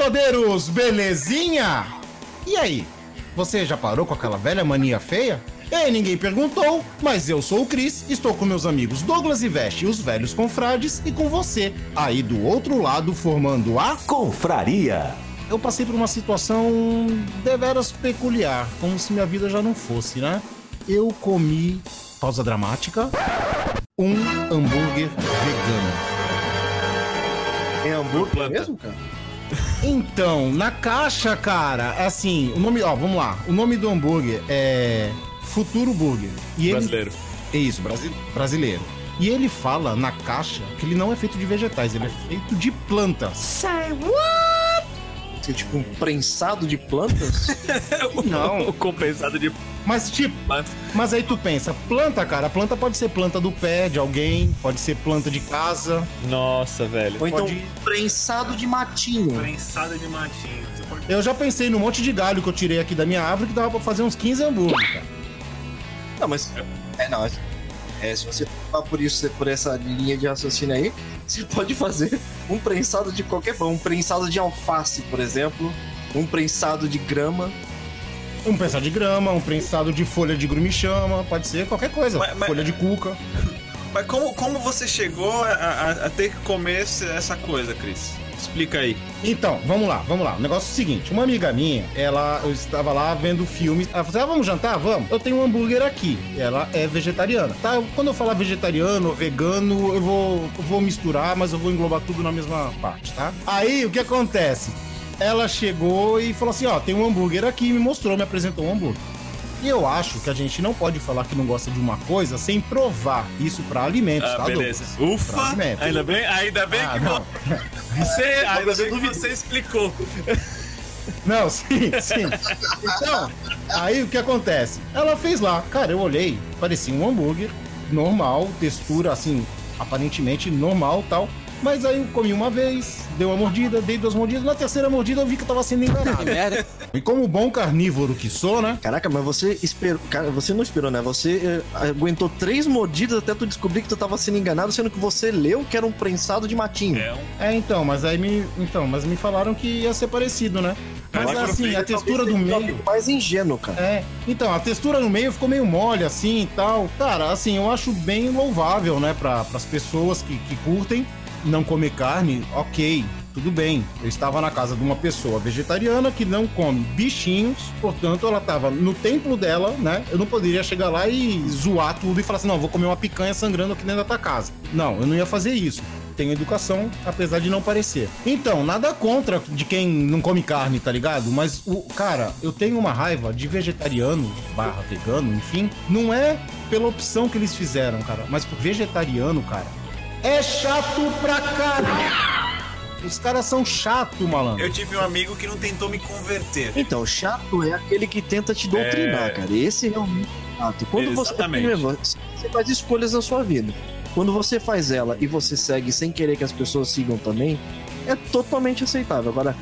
Salve, confradeiros! Belezinha? E aí? Você já parou com aquela velha mania feia? Ei, ninguém perguntou, mas eu sou o Cris, estou com meus amigos Douglas e Veste, os velhos confrades, e com você, aí do outro lado, formando a Confraria. eu passei por uma situação deveras peculiar, como se minha vida já não fosse, né? Eu comi, pausa dramática, um hambúrguer vegano. É hambúrguer mesmo, cara? Então, na caixa, cara, assim, o nome, ó, vamos lá. O nome do hambúrguer é Futuro Burger. E ele, Brasileiro. É isso, brasi- brasileiro. E ele fala na caixa que ele não é feito de vegetais, ele é feito de plantas. Você, tipo, um prensado de plantas? Não. O compensado de Mas tipo. Mas aí tu pensa, planta, cara, a planta pode ser planta do pé de alguém, pode ser planta de casa. Nossa, velho. Ou então Pode- prensado de matinho? Prensada de matinho. Pode... Eu já pensei num monte de galho que eu tirei aqui da minha árvore que dava pra fazer uns 15 hambúrguer, cara. Não, mas. É, não. é- É, se você for por isso, por essa linha de raciocínio aí, você pode fazer um prensado de qualquer pão. Um prensado de alface, por exemplo. Um prensado de grama. Um prensado de grama, um prensado de folha de grumichama, pode ser qualquer coisa. Mas- mas- Folha de cuca. Mas como, como você chegou a, a- a ter que comer essa coisa, Cris? Explica aí. Então, vamos lá, vamos lá. O negócio é o seguinte: uma amiga minha, ela, eu estava lá vendo filmes. Ela falou assim: ah, vamos jantar? Vamos. Eu tenho um hambúrguer aqui. Ela é vegetariana. Tá? Quando eu falar vegetariano, vegano, eu vou, eu vou misturar, mas eu vou englobar tudo na mesma parte, tá? Aí, o que acontece? Ela chegou e falou assim: ó, tem um hambúrguer aqui, me mostrou, me apresentou um hambúrguer. E eu acho que a gente não pode falar que não gosta de uma coisa sem provar isso pra alimentos, Ah, tá, beleza. Douglas? Ufa! Fragmento. Ainda bem, ainda bem Ah, que não. você, ainda bem que você explicou. Não, sim, sim. Então, aí o que acontece? Ela fez lá, cara, eu olhei, parecia um hambúrguer, normal, textura assim, aparentemente normal tal. Mas aí eu comi uma vez, dei uma mordida, dei duas mordidas, na terceira mordida eu vi que eu tava sendo enganado. Merda. E como bom carnívoro que sou, né? Caraca, mas você esperou. Cara, você não esperou, né? Você eh, aguentou três mordidas até tu descobrir que tu tava sendo enganado, sendo que você leu que era um prensado de matinho. É um É, então, mas aí me. Então, mas me falaram que ia ser parecido, né? Mas Mas assim, a textura do meio. Mais ingênuo, cara. É, então, a textura no meio ficou meio mole assim e tal. Cara, assim, eu acho bem louvável, né, para as pessoas que, que curtem não comer carne, ok, tudo bem. Eu estava na casa de uma pessoa vegetariana que não come bichinhos, portanto, ela estava no templo dela, né? Eu não poderia chegar lá e zoar tudo e falar assim: não, vou comer uma picanha sangrando aqui dentro da tua casa. Não, eu não ia fazer isso. Tenho educação, apesar de não parecer. Então, nada contra de quem não come carne, tá ligado? Mas, o cara, eu tenho uma raiva de vegetariano, barra vegano, enfim. Não é pela opção que eles fizeram, cara, mas por vegetariano, cara. É chato pra caralho. Os caras são chato, malandro. Eu tive um amigo que não tentou me converter. Então, chato é aquele que tenta te doutrinar, É. cara. Esse realmente é chato. Quando você, Exatamente. primeiro, você faz escolhas na sua vida. Quando você faz ela e você segue sem querer que as pessoas sigam também, é totalmente aceitável. Agora,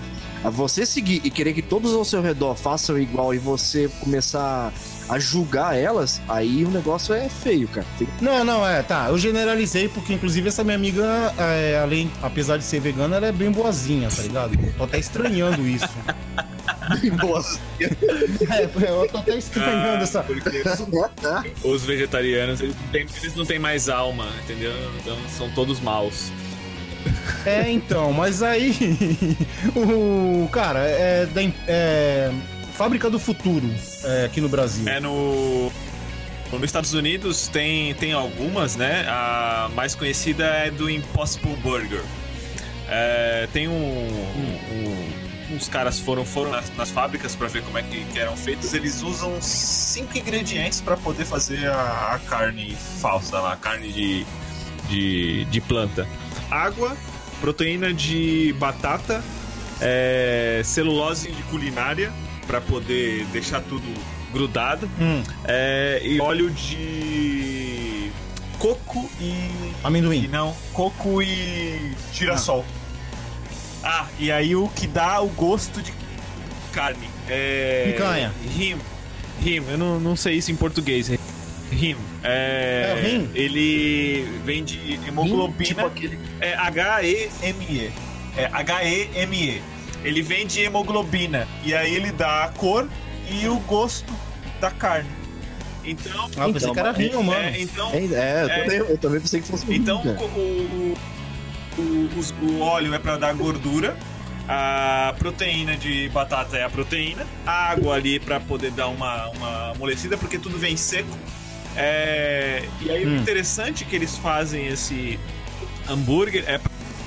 você seguir e querer que todos ao seu redor façam igual e você começar a julgar elas, aí o negócio é feio, cara. Fica- Não, não, é, tá. Eu generalizei porque, inclusive, essa minha amiga, é, além, apesar de ser vegana, ela é bem boazinha, tá ligado? Tô até estranhando isso. Boas. É, eu tô até estranhando Ah, essa. Porque os vegetarianos, eles não, têm, eles não têm mais alma, entendeu? Então são todos maus. É, então, mas aí. o. Cara, é. É Fábrica do Futuro é, aqui no Brasil. É no. Nos Estados Unidos tem, tem algumas, né? A mais conhecida é do Impossible Burger. É, tem um, um- uns caras foram foram nas, nas fábricas para ver como é que, que eram feitos. Eles usam cinco ingredientes para poder fazer a, a carne falsa a carne de, de, de planta: água, proteína de batata, é, celulose de culinária para poder deixar tudo grudado. Hum, É, e óleo de coco e. E amendoim. não, coco e girassol. Ah, e aí o que dá o gosto de carne. É. Picanha. Rim. Rim, eu não, não sei isso em português. Rim. É. É, rim? Ele vem de hemoglobina. Tipo aquele. É H-E-M-E. É H-E-M-E. Ele vem de hemoglobina. E aí ele dá a cor e o gosto da carne. Então. Ah, pensei Então, que era rim, mano. é, então. É, é, eu, É. também, eu também pensei que fosse Então o, o, o, o óleo é para dar gordura. A proteína de batata é a proteína. A água ali para poder dar uma, uma amolecida, porque tudo vem seco. É, e aí o Hum. interessante que eles fazem esse hambúrguer é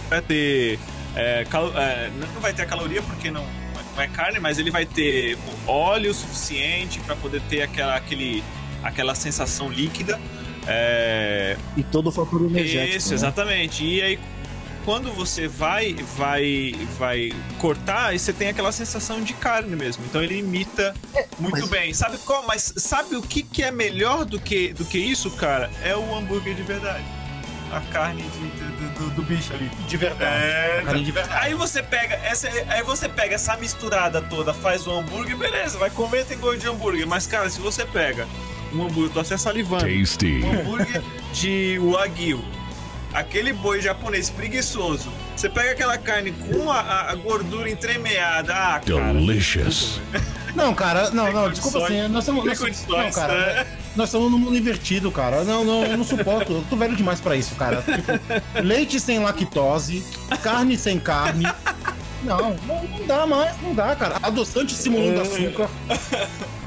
para ter. É, cal- é, não vai ter a caloria porque não, não é carne, mas ele vai ter óleo suficiente para poder ter aquela, aquele, aquela sensação líquida. É, E todo o fator energético. isso, né? exatamente. E aí, quando você vai, vai, vai cortar, aí você tem aquela sensação de carne mesmo. Então ele imita muito mas- bem. Sabe qual? Mas sabe o que, que é melhor do que, do que isso, cara? É o hambúrguer de verdade. A carne de- do, do- do bicho ali. De verdade. É, de verdade. Aí você pega essa, aí você pega essa misturada toda, faz o hambúrguer, beleza, vai comer tem gosto de hambúrguer. Mas cara, se você pega um hambúrguer, tô até salivando Tasty. um hambúrguer de wagyu. Aquele boi japonês preguiçoso. Você pega aquela carne com a, a- a gordura entremeada. Ah, cara. Delicious. Não, cara, não, não, desculpa assim, nós estamos. Nós, não, cara, né? Nós estamos num mundo invertido, cara. Não, não, eu não suporto. Eu tô velho demais pra isso, cara. Tipo, leite sem lactose, carne sem carne. Não, não, não dá mais, não dá, cara. Adoçante simulando açúcar.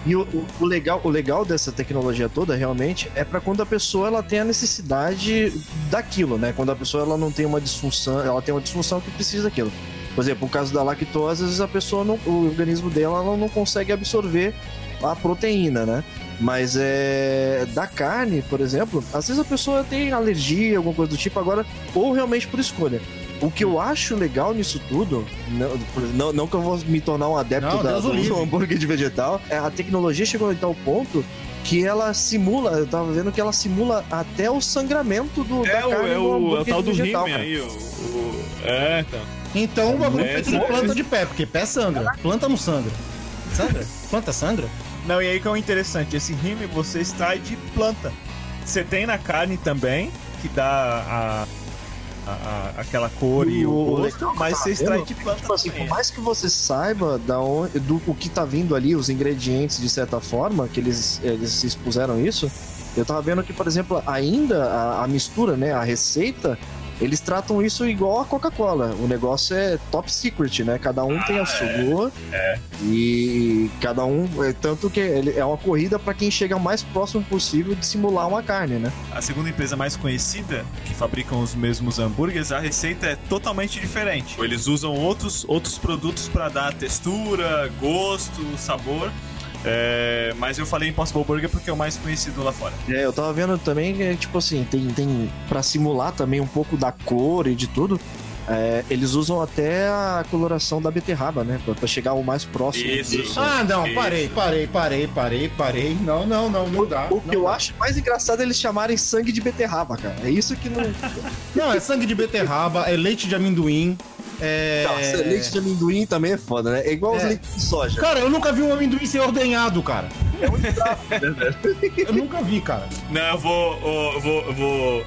E o, o- o legal, o legal dessa tecnologia toda realmente é pra quando a pessoa ela tem a necessidade daquilo, né? Quando a pessoa ela não tem uma disfunção, ela tem uma disfunção que precisa daquilo. Por exemplo, o caso da lactose, às vezes a pessoa não, o organismo dela ela não consegue absorver a proteína, né? Mas é da carne, por exemplo, às vezes a pessoa tem alergia, alguma coisa do tipo, agora, ou realmente por escolha. O que eu acho legal nisso tudo, não, não, não que eu vou me tornar um adepto Não, da, do livre. hambúrguer de vegetal, é, a tecnologia chegou a tal ponto que ela simula, eu tava vendo que ela simula até o sangramento do, da É o, carne é no o, é o hambúrguer tal de do vegetal, cara. aí. O, o- é, então. Então o bagulho É, feito de sim. planta de pé, porque pé sangra. Planta não sangra. Sangra? Planta sangra? Não, e aí que é o interessante, esse rime você extrai de planta. Você tem na carne também, que dá a, a- a- aquela cor e o, O gosto, mas você extrai de planta Tipo assim, por mais que você saiba da onde, do o que tá vindo ali, os ingredientes de certa forma, que eles, eles expuseram isso, eu tava vendo que, por exemplo, ainda a, a mistura, né, a receita, eles tratam isso igual a Coca-Cola. O negócio é top secret, né? Cada um tem a sua. E cada um. É, tanto que é uma corrida para quem chega o mais próximo possível de simular uma carne, né? A segunda empresa mais conhecida, que fabricam os mesmos hambúrgueres, a receita é totalmente diferente. Eles usam outros, outros produtos para dar textura, gosto, sabor. É, mas eu falei Impossible Burger porque é o mais conhecido lá fora. É, eu tava vendo também que, tipo assim, tem, tem pra simular também um pouco da cor e de tudo. É, eles usam até a coloração da beterraba, né? Pra, pra chegar o mais próximo. Isso. disso. Ah, não, Isso. parei, parei, parei, parei, parei. Não, não, não, não dá. O que não eu dá. acho mais engraçado é eles chamarem sangue de beterraba, cara. É isso que não. Não, é sangue de beterraba, é leite de amendoim. É... Nossa, leite de amendoim também é foda, né? É igual os É. leites de soja. Cara, eu nunca vi um amendoim ser ordenhado, cara. É muito né, velho? Eu nunca vi, cara. Não, eu vou. Eu vou. Eu vou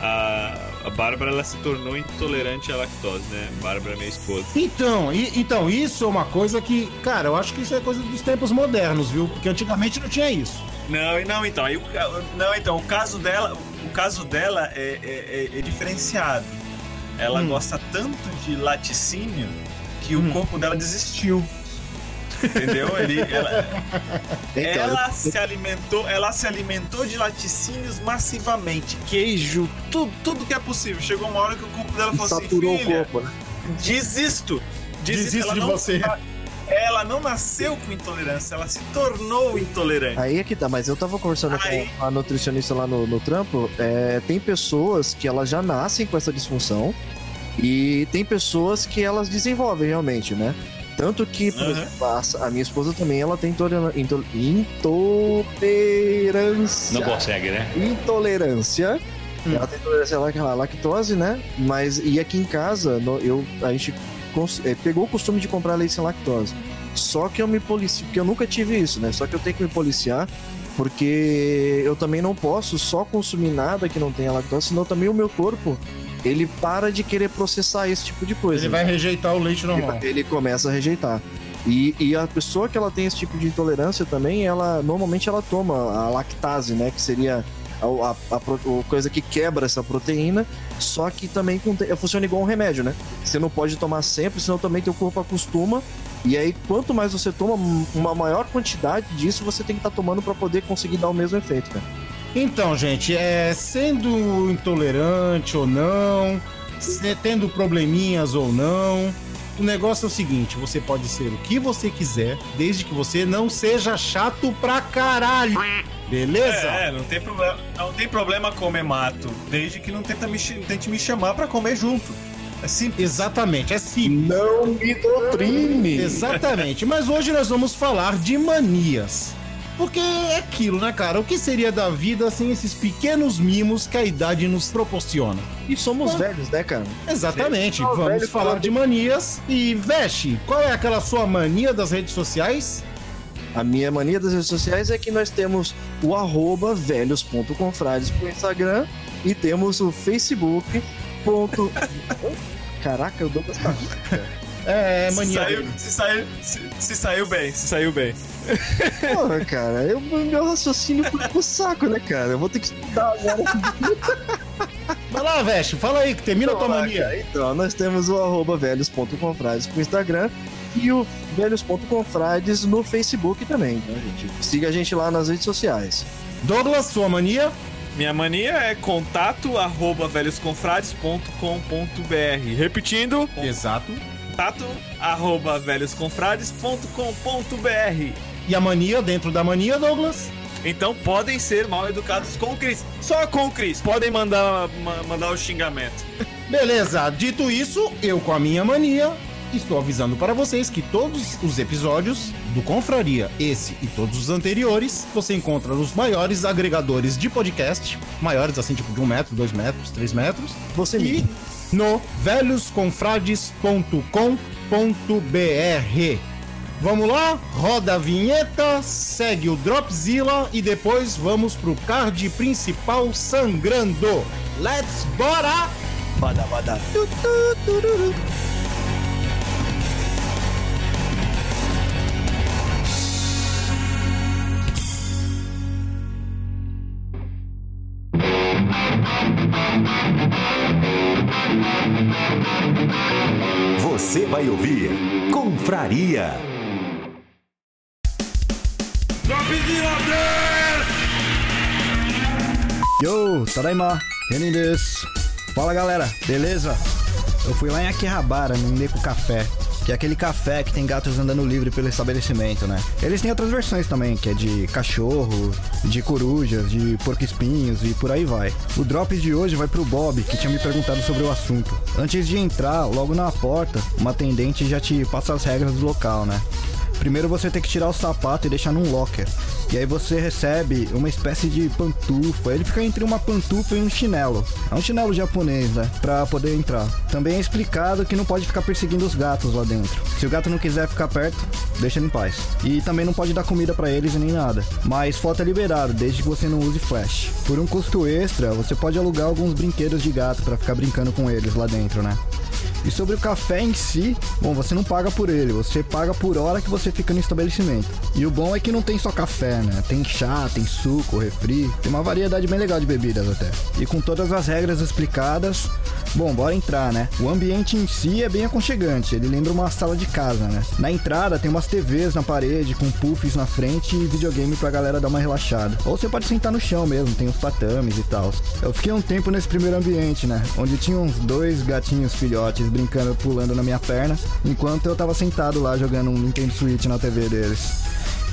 ah, A Bárbara ela se tornou intolerante à lactose, né? Bárbara é minha esposa. Então, e- então, isso é uma coisa que, cara, eu acho que isso é coisa dos tempos modernos, viu? Porque antigamente não tinha isso. Não, não, então, aí, não, então, o caso dela, o caso dela é, é- é- é diferenciado. Ela Hum. gosta tanto de laticínio que o corpo dela desistiu. Entendeu? Ele, ela, ela se alimentou, ela se alimentou de laticínios massivamente, queijo, tudo, tudo que é possível. Chegou uma hora que o corpo dela falou assim, saturou filha, o corpo, né? desisto. Desisto Ela de não- você. Ela não nasceu com intolerância, ela se tornou intolerante. Aí é que tá, mas eu tava conversando Aí- com a nutricionista lá no, no trampo. é, tem pessoas que elas já nascem com essa disfunção e tem pessoas que elas desenvolvem realmente, né? Tanto que, por Aham. exemplo, a, a minha esposa também ela tem intolerância. Não consegue, né? Intolerância. Hum. Ela tem intolerância à lac- à lactose, né? Mas e aqui em casa, no- eu, a gente é, pegou o costume de comprar leite sem lactose. Só que eu me policio, porque eu nunca tive isso, né? Só que eu tenho que me policiar, porque eu também não posso só consumir nada que não tenha lactose, senão também o meu corpo, ele para de querer processar esse tipo de coisa. Ele vai rejeitar o leite Ele- normal. ele começa a rejeitar. E, e a pessoa que ela tem esse tipo de intolerância também, ela normalmente ela toma a lactase, né? Que seria a, a- a a coisa que quebra essa proteína, só que também contém- funciona igual um remédio, né? Você não pode tomar sempre, senão também teu corpo acostuma. E aí, quanto mais você toma, uma maior quantidade disso você tem que estar tomando para poder conseguir dar o mesmo efeito, cara. Então, gente, é, sendo intolerante ou não, se- tendo probleminhas ou não, o negócio é o seguinte: você pode ser o que você quiser, desde que você não seja chato pra caralho. Beleza? É, não tem problema. Não tem problema comer mato, desde que não tenta me, tente me chamar pra comer junto. É simples. Exatamente, é simples. Não me doutrine! Exatamente. Mas hoje nós vamos falar de manias. Porque é aquilo, né, cara? O que seria da vida sem esses pequenos mimos que a idade nos proporciona? E somos velhos, né, cara? Exatamente. Velho, Vamos velho falar de manias. E, Veste, qual é aquela sua mania das redes sociais? A minha mania das redes sociais é que nós temos o arroba velhos.confrades pro Instagram e temos o Facebook. Caraca, o Douglas tá. É, se, mania. saiu, se, saiu, se, se saiu bem, se saiu bem. Porra, cara, eu, meu raciocínio foi pro saco, né, cara? Eu vou ter que estudar agora. Vai lá, Veste, fala aí, que termina a tua mania. Então, nós temos o arroba velhos.confrades pro Instagram e o velhos.confrades no Facebook também, tá, gente? Siga a gente lá nas redes sociais. Douglas, sua mania? Minha mania é contato arroba velhosconfrades.com.br. Repetindo, Exato. Contato arroba velhosconfrades.com.br. E a mania dentro da mania, Douglas? Então podem ser mal educados com o Cris. Só com o Cris. Podem mandar, ma- mandar o xingamento. Beleza, dito isso, eu com a minha mania, estou avisando para vocês que todos os episódios do Confraria, esse e todos os anteriores, você encontra nos maiores agregadores de podcast, maiores assim, tipo de um metro, dois metros, três metros, Você e me. No velhosconfrades.com.br. Vamos lá, roda a vinheta, segue o Dropzilla e depois vamos pro card principal sangrando. Let's bora! Bada, bada. Você vai ouvir Confraria. Yo, Tadaima, Renin. Fala galera, beleza? Eu fui lá em Akihabara, no Neko Café, que é aquele café que tem gatos andando livre pelo estabelecimento, né? Eles têm outras versões também, que é de cachorro, de corujas, de porco-espinhos e por aí vai. O drop de hoje vai pro Bob, que tinha me perguntado sobre o assunto. Antes de entrar, logo na porta, uma atendente já te passa as regras do local, né? Primeiro você tem que tirar o sapato e deixar num locker. E aí você recebe uma espécie de pantufa. Ele fica entre uma pantufa e um chinelo. É um chinelo japonês, né? Pra poder entrar. Também é explicado que não pode ficar perseguindo os gatos lá dentro. Se o gato não quiser ficar perto, deixa ele em paz. E também não pode dar comida pra eles nem nada. Mas foto é liberado, desde que você não use flash. Por um custo extra, você pode alugar alguns brinquedos de gato pra ficar brincando com eles lá dentro, né? E sobre o café em si, bom, você não paga por ele, você paga por hora que você fica no estabelecimento. E o bom é que não tem só café, né? Tem chá, tem suco, refri, tem uma variedade bem legal de bebidas até. E com todas as regras explicadas, bom, bora entrar, né? O ambiente em si é bem aconchegante, ele lembra uma sala de casa, né? Na entrada tem umas TVs na parede com puffs na frente e videogame pra galera dar uma relaxada. Ou você pode sentar no chão mesmo, tem os tatames e tal. Eu fiquei um tempo nesse primeiro ambiente, né? Onde tinha uns dois gatinhos filhotes brincando, pulando na minha perna, enquanto eu tava sentado lá jogando um Nintendo Switch na TV deles.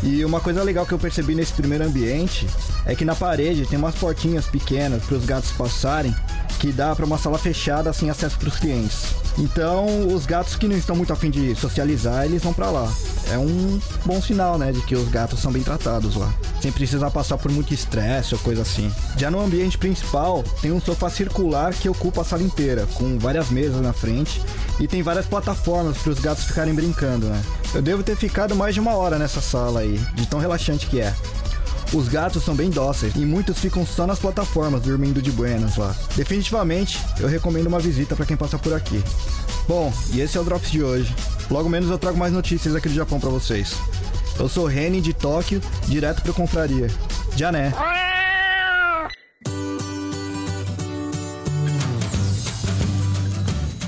E uma coisa legal que eu percebi nesse primeiro ambiente é que na parede tem umas portinhas pequenas para os gatos passarem que dá para uma sala fechada sem acesso para os clientes. Então, os gatos que não estão muito afim de socializar, eles vão para lá. É um bom sinal, né, de que os gatos são bem tratados lá, sem precisar passar por muito estresse ou coisa assim. Já no ambiente principal, tem um sofá circular que ocupa a sala inteira, com várias mesas na frente e tem várias plataformas para os gatos ficarem brincando, né? Eu devo ter ficado mais de uma hora nessa sala aí, de tão relaxante que é. Os gatos são bem dóceis e muitos ficam só nas plataformas dormindo de buenas lá. Definitivamente, eu recomendo uma visita para quem passa por aqui. Bom, e esse é o Drops de hoje. Logo menos eu trago mais notícias aqui do Japão para vocês. Eu sou Reni de Tóquio, direto para Confraria. Já né?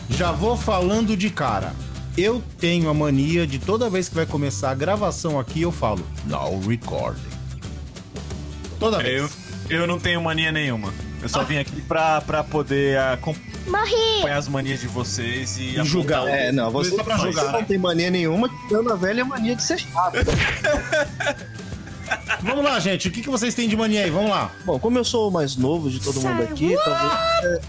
Já vou falando de cara. Eu tenho a mania de toda vez que vai começar a gravação aqui, eu falo, now recording. Toda vez. Eu, eu não tenho mania nenhuma. Eu só vim aqui pra, pra poder acom- acompanhar as manias de vocês e, E julgar. É, não, você, Só pra você jogar, não né? tem mania nenhuma, tirando a velha mania de ser chato. Vamos lá, gente. O que, que vocês têm de mania aí? Vamos lá. Bom, como eu sou o mais novo de todo mundo aqui, talvez.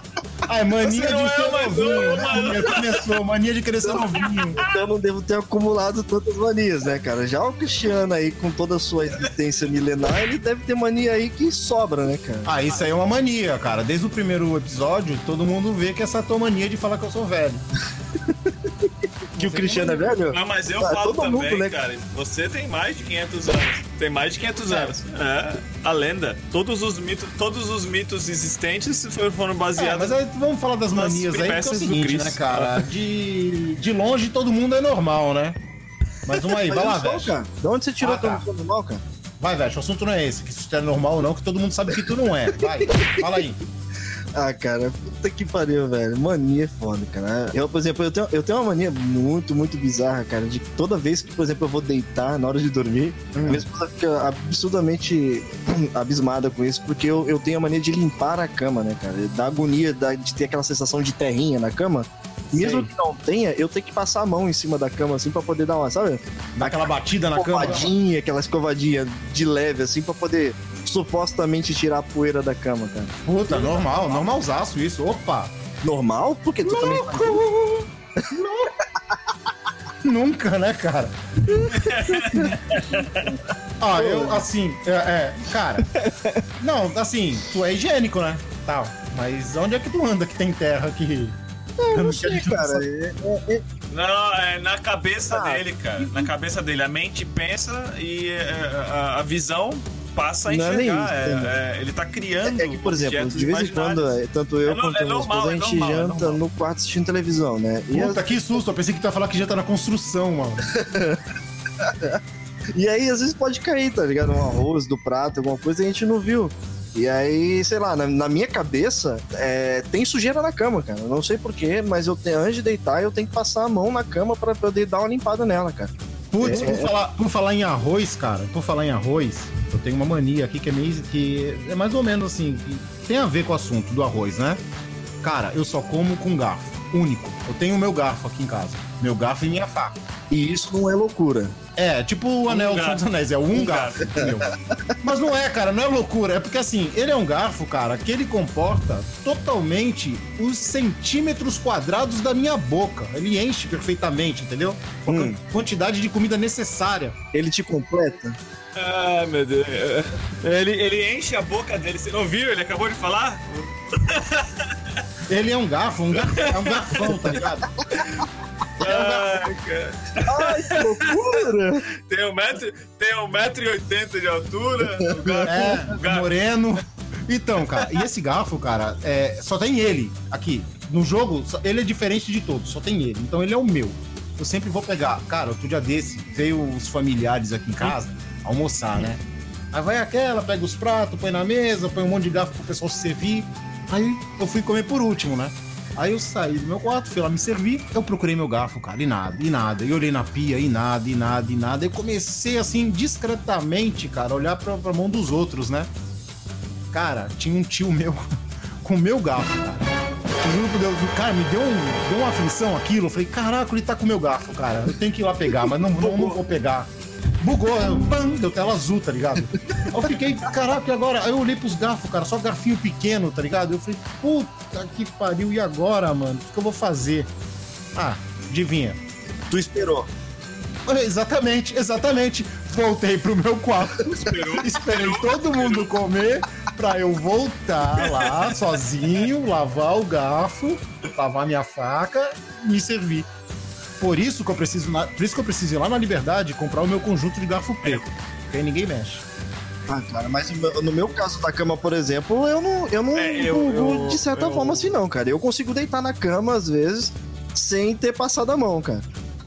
Ai, mania Você não de é ser mais novinho. né? Começou, mania de querer ser novinho. Eu não devo ter acumulado tantas manias, né, cara? Já o Cristiano aí, com toda a sua existência milenar, ele deve ter mania aí que sobra, né, cara? Ah, isso aí é uma mania, cara. Desde o primeiro episódio, todo mundo vê que essa tua mania de falar que eu sou velho. Que o Cristiano é velho? Não, mas eu Ah, falo todo mundo, também, né? cara. Você tem mais de 500 anos. Tem mais de 500 anos. É, a lenda. Todos os mitos, todos os mitos existentes foram- foram É, baseados. mas aí vamos falar das manias aí, que é o seguinte, Cristo. né, cara? De, de longe todo mundo é normal, né? Mas vamos aí, vai Mas lá, velho. cara. De onde você tirou Ah, teu tá. teu normal, cara? Vai, velho, o assunto não é esse, que se tu é normal ou não, que todo mundo sabe que tu não é. Vai, fala aí. Ah, cara, puta que pariu, velho. Mania é foda, cara. Eu, por exemplo, eu tenho, eu tenho uma mania muito, muito bizarra, cara, de que toda vez que, por exemplo, eu vou deitar na hora de dormir, a minha esposa fica absurdamente abismada com isso, porque eu, eu tenho a mania de limpar a cama, né, cara? Da agonia da- de ter aquela sensação de terrinha na cama. Mesmo Sei. que não tenha, eu tenho que passar a mão em cima da cama, assim, pra poder dar uma, sabe? Dá aquela batida na cama. escovadinha, aquela escovadinha de leve, assim, pra poder supostamente tirar a poeira da cama, cara. Puta, normal, normalzaço isso. Opa! Normal? Porque tu também faz isso? Nunca, né, cara? ah, eu, assim, é, é, cara. Não, assim, tu é higiênico, né? Tal. Mas onde é que tu anda que tem terra aqui? Eu não Que a sei, não cara. É- é- é- Não, é na cabeça Ah. dele, cara. Na cabeça dele. A mente pensa e é, a, a visão passa a Não é nem enxergar. isso, É, é, ele tá criando. É que, por exemplo, de vez em quando, é, tanto eu É quanto é a minha normal, esposa, a é gente normal, é janta no quarto assistindo televisão, né? E, Puta, que susto. Eu pensei que tu ia falar que já tá na construção, mano. e aí, às vezes pode cair, tá ligado? Um arroz do prato, alguma coisa, e a gente não viu. E aí, sei lá, na, na minha cabeça, é, tem sujeira na cama, cara. Eu não sei porquê, mas eu tenho, antes de deitar, eu tenho que passar a mão na cama pra poder dar uma limpada nela, cara. Putz, É, por, falar, por falar em arroz, cara, por falar em arroz, eu tenho uma mania aqui que é meio. que é mais ou menos assim, que tem a ver com o assunto do arroz, né? Cara, eu só como com garfo. Único. Eu tenho o meu garfo aqui em casa. Meu garfo e minha faca. E isso não é loucura. É, tipo o anel garfo. Dos Anéis, é um, Um garfo. meu. Mas não é, cara, não é loucura. É porque assim, ele é um garfo, cara, que ele comporta totalmente os centímetros quadrados da minha boca. Ele enche perfeitamente, entendeu? Com a Hum. quantidade de comida necessária. Ele te completa? Ai, meu Deus. Ele, ele enche a boca dele. Você não viu? Ele acabou de falar? Ele é um garfo, um garfo é um garfão, tá ligado? Um garfo. Ai, que loucura! Tem um metro, tem um metro e oitenta de altura. O garfo, É, o garfo. moreno. Então, cara, e esse garfo, cara, é, só tem ele aqui. No jogo, ele é diferente de todos, só tem ele. Então ele é o meu. Eu sempre vou pegar. Cara, outro dia desse, veio os familiares aqui em casa almoçar, né? Aí vai aquela, pega os pratos, põe na mesa, põe um monte de garfo pro pessoal se servir. Aí eu fui comer por último, né? Aí eu saí do meu quarto, fui lá me servir, eu procurei meu garfo, cara, e nada, e nada. E olhei na pia, e nada, e nada, e nada. Eu comecei, assim, discretamente, cara, a olhar pra, pra mão dos outros, né? Cara, tinha um tio meu com meu garfo, cara. O grupo deu. Cara, me deu, um, deu uma aflição aquilo. Eu falei, caraca, ele tá com meu garfo, cara. Eu tenho que ir lá pegar, mas não, não, não vou pegar. Bugou, eu- pam, deu tela azul, tá ligado? Eu fiquei, caraca, e agora? Aí eu olhei pros garfos, cara, só garfinho pequeno, tá ligado? Eu falei, puta que pariu, e agora, mano? O que eu vou fazer? Ah, adivinha. Tu esperou. Exatamente, exatamente. Voltei pro meu quarto. Esperei todo mundo comer pra eu voltar lá sozinho, lavar o garfo, lavar minha faca e me servir. Por isso que eu preciso, na- por isso que eu preciso ir lá na Liberdade e comprar o meu conjunto de garfo preto. Porque aí ninguém mexe. Ah, cara, mas no meu- caso da cama, por exemplo, eu não, eu não É, eu- eu- de certa eu- forma assim, não, cara. Eu consigo deitar na cama, às vezes, sem ter passado a mão, cara.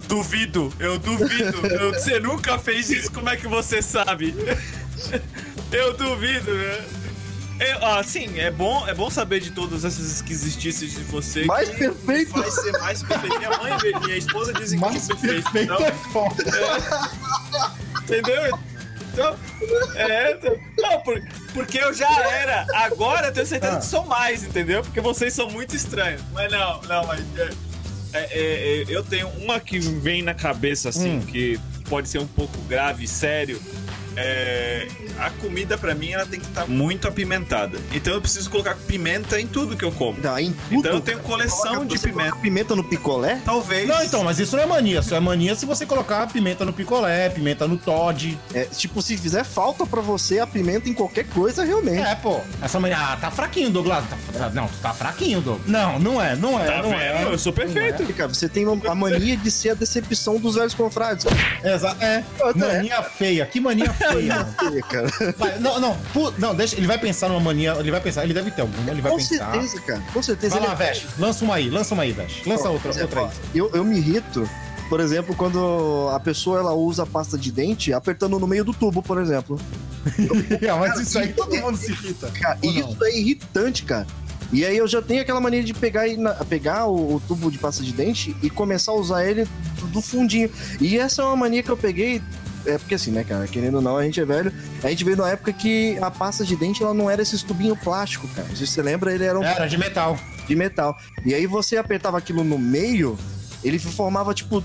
Duvido, eu duvido. Eu- você nunca fez isso, como é que você sabe? Eu duvido, né? Eu, ah, sim, é bom, é bom saber de todas essas esquisitices de você. Mais que perfeito. Vai ser mais perfeito. Minha mãe e minha esposa dizem que Mas é perfeito. perfeito Então, é foda. Entendeu? Então, é, então- não, por- porque eu já era. Agora eu tenho certeza Ah. que sou mais, entendeu? Porque vocês são muito estranhos. Mas não, não, mas. é, é, é, é, eu tenho uma que vem na cabeça, assim, Hum. que pode ser um pouco grave e sério. É, a comida, pra mim, ela tem que estar muito apimentada. Então eu preciso colocar pimenta em tudo que eu como. Tá, em tudo, Então eu tenho coleção Coloca- de você pimenta. Pimenta no picolé? Talvez. Não, então, mas isso não é mania. Isso é mania se você colocar pimenta no picolé, pimenta no Todd. É, tipo, se fizer falta pra você a pimenta em qualquer coisa, realmente. É, pô. Essa mania. Ah, tá fraquinho, Douglas. Tá- tá- não, tu tá fraquinho, Douglas. Não, não é, não é, Tá não vendo? é. Eu sou perfeito. Cara, você tem uma- a mania de ser a decepção dos velhos confrades. Exa é. Mania feia. Que mania feia. Mano. cara. Vai, não, não, pu- não, deixa. Ele vai pensar numa mania. Ele vai pensar. Ele deve ter alguma. Ele vai Com pensar. certeza, cara. Com certeza. Vai lá, Ele é- Vesh. Lança uma aí, lança uma aí, Vesh. Lança outra, Por exemplo, outra aí. ó, Eu, eu me irrito, por exemplo, quando a pessoa ela usa pasta de dente apertando no meio do tubo, por exemplo. Ah, mas isso aí todo mundo se irrita. Cara, Ou não? isso é irritante, cara. E aí eu já tenho aquela mania de pegar, e na- pegar o, o tubo de pasta de dente e começar a usar ele do, do fundinho. E essa é uma mania que eu peguei. É porque assim, né, cara? Querendo ou não, a gente é velho. A gente veio numa época que a pasta de dente ela não era esses tubinhos plástico, cara. Se você lembra, ele era um Era de metal. de metal. E aí você apertava aquilo no meio, ele formava tipo,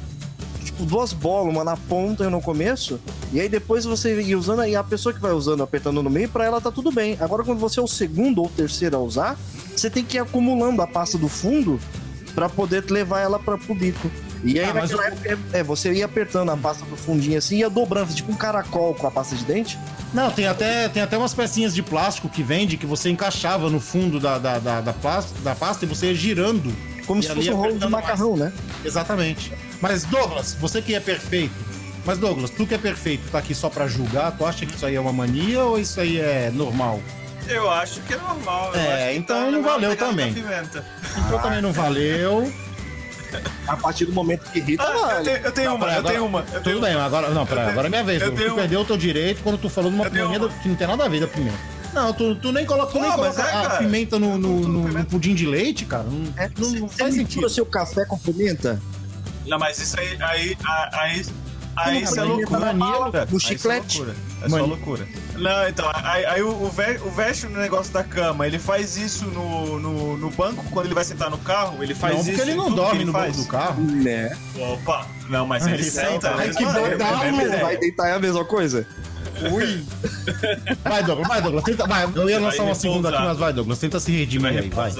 tipo duas bolas, uma na ponta e no começo. E aí depois você ia usando, e a pessoa que vai usando, apertando no meio, pra ela tá tudo bem. Agora quando você é o segundo ou terceiro a usar, você tem que ir acumulando a pasta do fundo pra poder levar ela pra, pro bico. E aí Ah, mas naquela época, é, você ia apertando a pasta do fundinho assim, ia dobrando, tipo um caracol com a pasta de dente. Não, tem até, tem até umas pecinhas de plástico que vende que você encaixava no fundo da, da, da, da, pasta, da pasta e você ia girando. Como se fosse um rolo de macarrão, né? Exatamente. Mas, Douglas, você que é perfeito. Mas, Douglas, tu que é perfeito, tá aqui só pra julgar, tu acha que isso aí é uma mania ou isso aí é normal? Eu acho que é normal. É, então tá não valeu também. Então também não valeu. A partir do momento que irrita, Ah, eu tenho, eu tenho Não, uma, peraí, eu agora- tenho uma. Eu tenho Tudo bem, agora. Não, peraí, agora é minha vez. eu Douglas. tenho- Tu perdeu o teu direito quando tu falou de uma Eu uma. que não tem nada a ver da pimenta. Não, tu, tu nem coloca, tu nem coloca é, a pimenta no, no, no- no pimenta. pudim de leite, cara. Não, É, não, você- não você faz mistura sentido. seu café com pimenta Não, mas isso aí. Aí. Aí. Aí Não, isso é loucura. tá Aí no isso é chiclete. loucura. É só loucura. Não, então, aí, aí o, o, ve, o veste no negócio da cama, ele faz isso no, no, no banco, quando ele vai sentar no carro, ele faz Não, isso. porque ele não dorme ele no faz. banco do carro. Né? Opa! Não, mas ele Ele senta. Ai, que Mano, bodalo. é- é- é- Vai deitar é a mesma coisa? Ui. Vai, Douglas, vai, Douglas. Tenta, vai, eu ia lançar uma segunda aqui, mas vai, Douglas. Tenta se redimir Vai aí, vai.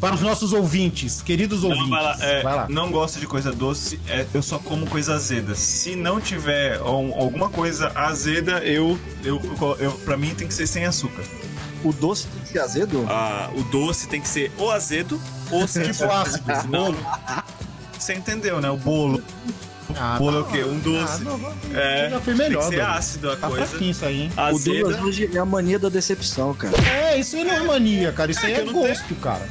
Para os nossos ouvintes, queridos Não, ouvintes. vai lá, é, vai lá. Não gosto de coisa doce, é, eu só como coisa azeda. Se não tiver um- alguma coisa azeda, eu, eu, eu, pra mim tem que ser sem açúcar. O doce tem que ser azedo? Ah, o doce tem que ser ou azedo ou sem Tipo ácido. Senão, você entendeu, né? O bolo. Ah, bolo é tá. o quê? Um doce. Ah, não, não, É, já foi melhor, Tem que ser ácido a Tá coisa. fraquinho isso aí, hein? O. Douglas hoje é a mania da decepção, cara. É, isso aí não é mania, cara. Isso aí que é eu não tenho- gosto, cara.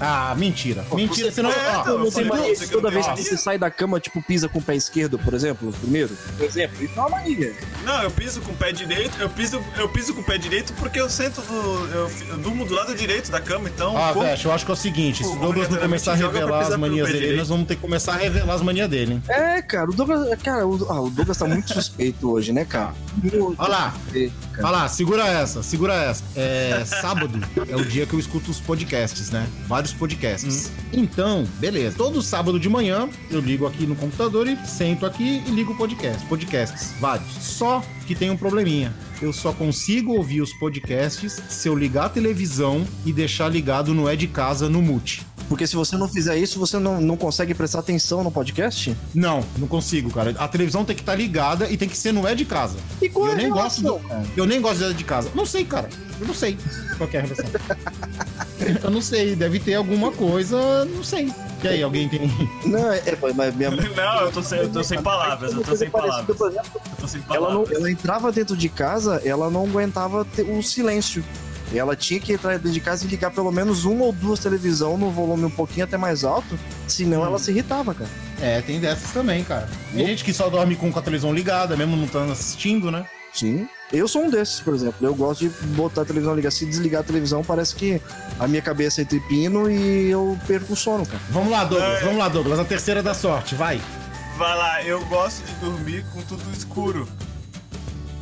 Ah, mentira. mentira. Você não... É, ó, então, falei pra mania você toda vez que você sai da cama, tipo, pisa com o pé esquerdo, por exemplo, primeiro? Por exemplo, isso é uma mania. Não, eu piso com o pé direito, eu piso, eu piso com o pé direito porque eu sento do. Eu, eu durmo do lado direito da cama, então. Ah, pô, Vesh, eu acho que é o seguinte, se o Pô, Douglas não começar a revelar as manias dele, direito. nós vamos ter que começar a revelar as manias dele, hein? É, cara, o Douglas. Cara, o, ah, o Douglas tá muito suspeito hoje, né, cara? Muito Olha lá. Olha lá, segura essa, segura essa. É, sábado é o dia que eu escuto os podcasts, né? Vários podcasts. Então, beleza. Todo sábado de manhã eu ligo aqui no computador e sento aqui e ligo o podcast. Podcasts, vários. Só que tem um probleminha. Eu só consigo ouvir os podcasts se eu ligar a televisão e deixar ligado no É de Casa no mute. Porque se você não fizer isso, você não, não consegue prestar atenção no podcast? Não, não consigo, cara. A televisão tem que estar ligada e tem que ser no É de Casa. E qual eu é a nem gosto relação, do, cara? Eu nem gosto de É de Casa. Não sei, cara. Eu não sei qual que é a relação. eu não sei. Deve ter alguma coisa. Não sei. E aí, alguém tem. Não, é, é, mas minha Não, eu tô sem, eu tô sem palavras, eu tô sem palavras. Eu tô sem ela, não, palavras. ela entrava dentro de casa, ela não aguentava ter o silêncio. Ela tinha que entrar dentro de casa e ligar pelo menos uma ou duas televisão no volume um pouquinho até mais alto, senão ela se irritava, cara. É, tem dessas também, cara. Tem gente que só dorme com, com a televisão ligada, mesmo não estando assistindo, né? Sim. Eu sou um desses, por exemplo. Eu gosto de botar a televisão ligada. Se desligar a televisão, parece que a minha cabeça entra em pino e eu perco o sono, cara. Vamos lá, Douglas. É. Vamos lá, Douglas. A terceira da sorte, vai. Vai lá, eu gosto de dormir com tudo escuro.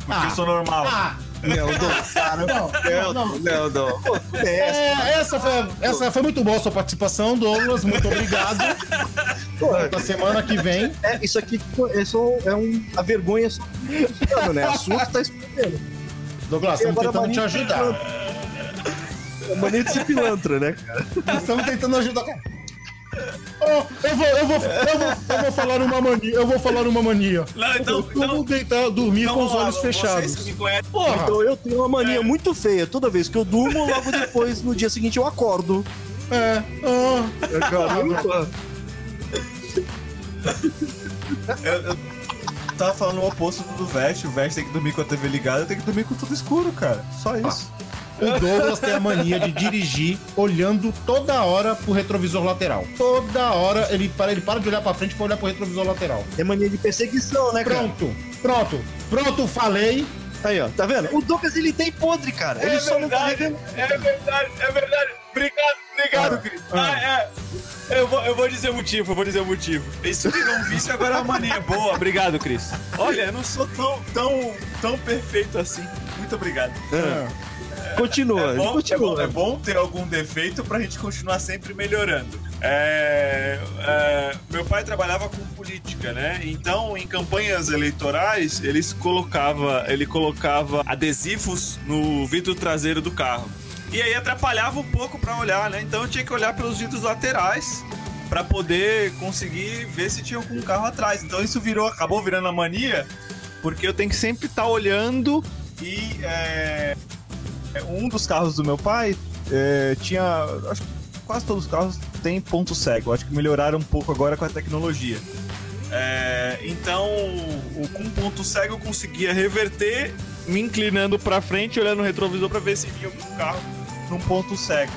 Porque Ah. eu sou normal. Ah, Não, não, cara. não, não. Não, não. É, essa, foi, essa foi muito boa a sua participação, Douglas. Muito obrigado. Na semana que vem. É, isso aqui é, só, é um, a vergonha só né? A sua que tá escondendo. Douglas, estamos tentando te ajudar. É de ser pilantra, né, cara? Estamos tentando ajudar. Oh, eu, vou, eu, vou, eu, vou, eu vou falar uma mania. Eu vou falar uma mania. Não, então- eu vou então- deitar, dormir Então, com os lá, olhos fechados. conhecem, Porra, Então eu tenho uma mania muito feia. Toda vez que eu durmo, logo depois, no dia seguinte, eu acordo. é. ah. Caramba. eu, eu tava falando o oposto do Vest. O Vest tem que dormir com a TV ligada, eu tenho que dormir com tudo escuro, cara. Só isso. O Douglas tem a mania de dirigir olhando toda hora pro retrovisor lateral. Toda hora ele para, ele para de olhar pra frente pra olhar pro retrovisor lateral. É mania de perseguição, né, cara? Pronto, pronto, pronto, falei. Aí, ó, tá vendo? O Douglas, ele tem podre, cara. Ele só não tá revendo. é verdade, é verdade. Obrigado, obrigado, Cris. Ah, é. Eu vou, eu vou dizer o motivo, eu vou dizer o motivo. Isso virou um vício, agora é uma mania boa. Obrigado, Cris. Olha, eu não sou tão, tão, tão perfeito assim. Muito obrigado. Continua, É bom, é, continua. bom, é bom ter algum defeito pra gente continuar sempre melhorando. É, é, meu pai trabalhava com política, né? Então, em campanhas eleitorais, eles colocava, ele colocava adesivos no vidro traseiro do carro. E aí atrapalhava um pouco pra olhar, né? Então eu tinha que olhar pelos vidros laterais pra poder conseguir ver se tinha algum carro atrás. Então isso virou, acabou virando a mania, porque eu tenho que sempre estar olhando e é, um dos carros do meu pai é, tinha. Acho que quase todos os carros têm ponto cego. Acho que melhoraram um pouco agora com a tecnologia. É, então, o, com ponto cego eu conseguia reverter, me inclinando pra frente, olhando no retrovisor pra ver se vinha algum carro num ponto cego.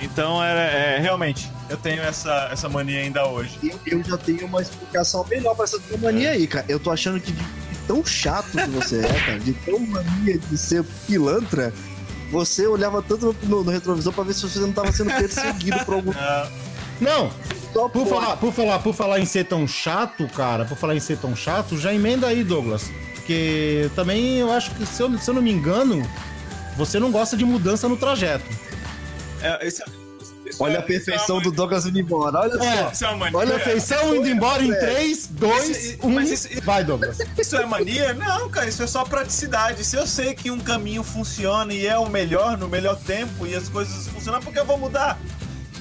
Então, era, é, realmente, eu tenho essa, essa mania ainda hoje. Eu, eu já tenho uma explicação melhor pra essa tua mania aí, cara. Eu tô achando que de, de tão chato que você é, cara, de tão mania de ser pilantra, você olhava tanto no, no retrovisor pra ver se você não tava sendo perseguido por algum. Ah, Não, Só por falar, por falar, por falar em ser tão chato, cara, por falar em ser tão chato, já emenda aí, Douglas. Porque também eu acho que, se eu, se eu não me engano, você não gosta de mudança no trajeto. é, isso- isso Olha a perfeição do Douglas indo embora. Olha É. só. É. Olha a feição indo embora em É. 3, 2, Isso- 1. mas isso- Vai, Douglas. Isso é mania? Não, cara, isso é só praticidade. Se eu sei que um caminho funciona e é o melhor, no melhor tempo, e as coisas funcionam, por que eu vou mudar?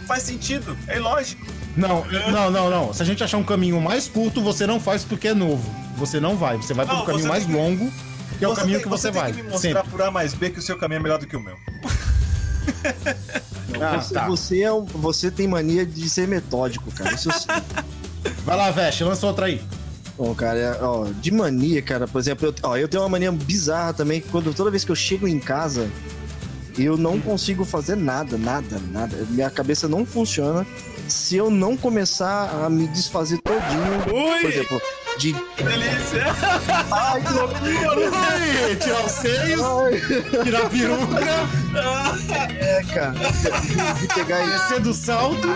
Faz sentido, é lógico. Não, não, não, não. Se a gente achar um caminho mais curto, você não faz porque é novo. Você não vai. Você vai pelo caminho você mais tem que- longo, que é o caminho tem- que você, tem vai. que me mostrar Sempre. por A mais B que o seu caminho é melhor do que o meu. não. Ah, Você, tá. você, é um- você tem mania de ser metódico, cara. Isso sim. Vai lá, Veste, lança outra aí. Bom, cara, é, ó, de mania, cara, por exemplo, eu, ó, eu tenho uma mania bizarra também, que quando toda vez que eu chego em casa, eu não consigo fazer nada, nada, nada. Minha cabeça não funciona se eu não começar a me desfazer todinho. Ui! Por exemplo, de. Que delícia! Ai, que loucura! Ai, tirar os seios, tirar a peruca, É, cara. De, pegar descer do salto.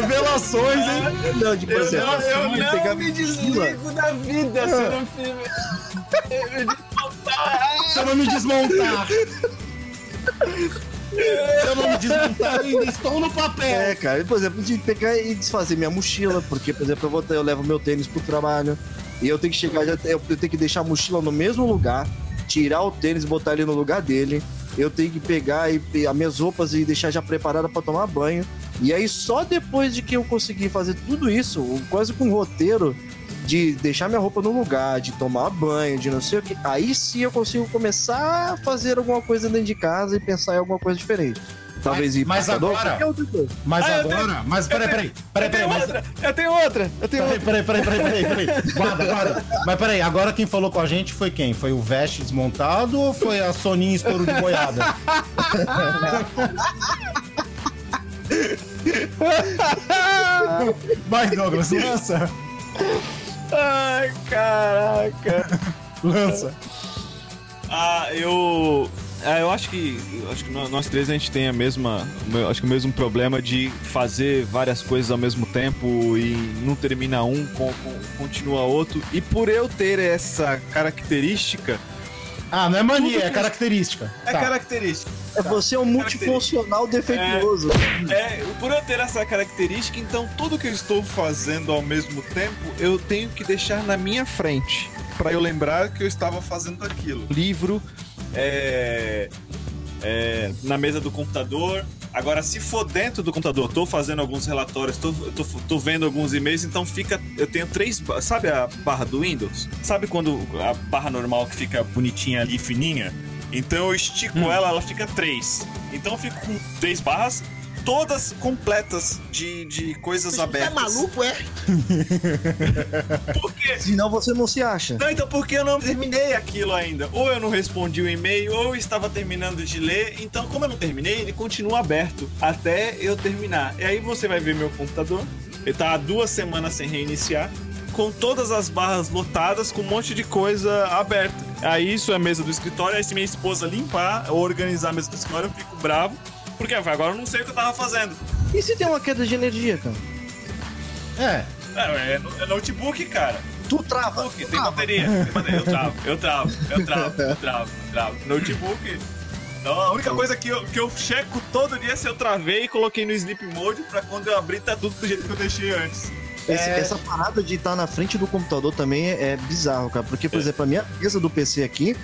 Revelações, hein? Não, de, por Eu exemplo, eu não pegar me desligo da vida se eu não fizer. Se eu não me desmontar. Se eu não me desmontar, eu ainda estou no papel. É, cara, por exemplo, de pegar e desfazer minha mochila, porque, por exemplo, eu, vou eu levo meu tênis pro trabalho e eu tenho que chegar, eu tenho que deixar a mochila no mesmo lugar, tirar o tênis e botar ele no lugar dele. Eu tenho que pegar e, e as minhas roupas e deixar já preparada para tomar banho. E aí, só depois de que eu conseguir fazer tudo isso, quase com um roteiro de deixar minha roupa no lugar, de tomar banho, de não sei o que, aí sim eu consigo começar a fazer alguma coisa dentro de casa e pensar em alguma coisa diferente. Talvez ir Mas agora- qualquer outra coisa. Mas Ah, agora. Mas peraí, peraí. Peraí, eu peraí. tenho Mas, outra! Eu tenho outra! Eu tenho peraí, outra! peraí, peraí, peraí, peraí, peraí. Guarda, guarda. Mas peraí, agora quem falou com a gente foi quem? Foi o Veste desmontado ou foi a Soninha estouro de boiada? Vai, Douglas, lança. Ai, caraca! Lança. Ah, eu. ah, eu acho que. eu acho que nó- nós três a gente tem a mesma. Acho que o mesmo problema de fazer várias coisas ao mesmo tempo e não termina um, com- com- continua outro. E por eu ter essa característica. Ah, não é mania, é característica. É Tá. característica. É você é um multifuncional defeituoso. É, por eu ter essa característica, então tudo que eu estou fazendo ao mesmo tempo, eu tenho que deixar na minha frente. Pra eu lembrar que eu estava fazendo aquilo. Livro, é, é, na mesa do computador. Agora, se for dentro do computador, tô fazendo alguns relatórios, tô vendo alguns e-mails, então fica. Eu tenho três. Sabe a barra do Windows? Sabe quando a barra normal que fica bonitinha ali, fininha? Então eu estico ela, ela fica três. Então eu fico com três barras, todas completas de, de coisas abertas. é? Por quê? Senão você não se acha. Não, então porque eu não terminei aquilo ainda. Ou eu não respondi o e-mail, ou eu estava terminando de ler. Então, como eu não terminei, ele continua aberto até eu terminar. E aí você vai ver meu computador. Ele tá há duas semanas sem reiniciar. Com todas as barras lotadas, com um monte de coisa aberta. Aí isso é a mesa do escritório. Aí se minha esposa limpar ou organizar a mesa do escritório, eu fico bravo. Porque agora eu não sei o que eu tava fazendo. E se tem uma queda de energia, cara? É. É, é, é notebook, cara. Tu trava. Notebook, tem bateria. Tem bateria. Eu travo, eu travo, eu travo, eu travo, eu travo. Notebook. Não, a única coisa que eu, que eu checo todo dia é se eu travei e coloquei no sleep mode pra quando eu abrir tá tudo do jeito que eu deixei antes. Esse- Essa parada de estar na frente do computador também é, é bizarro, cara. Porque, por exemplo, a minha mesa do PC aqui,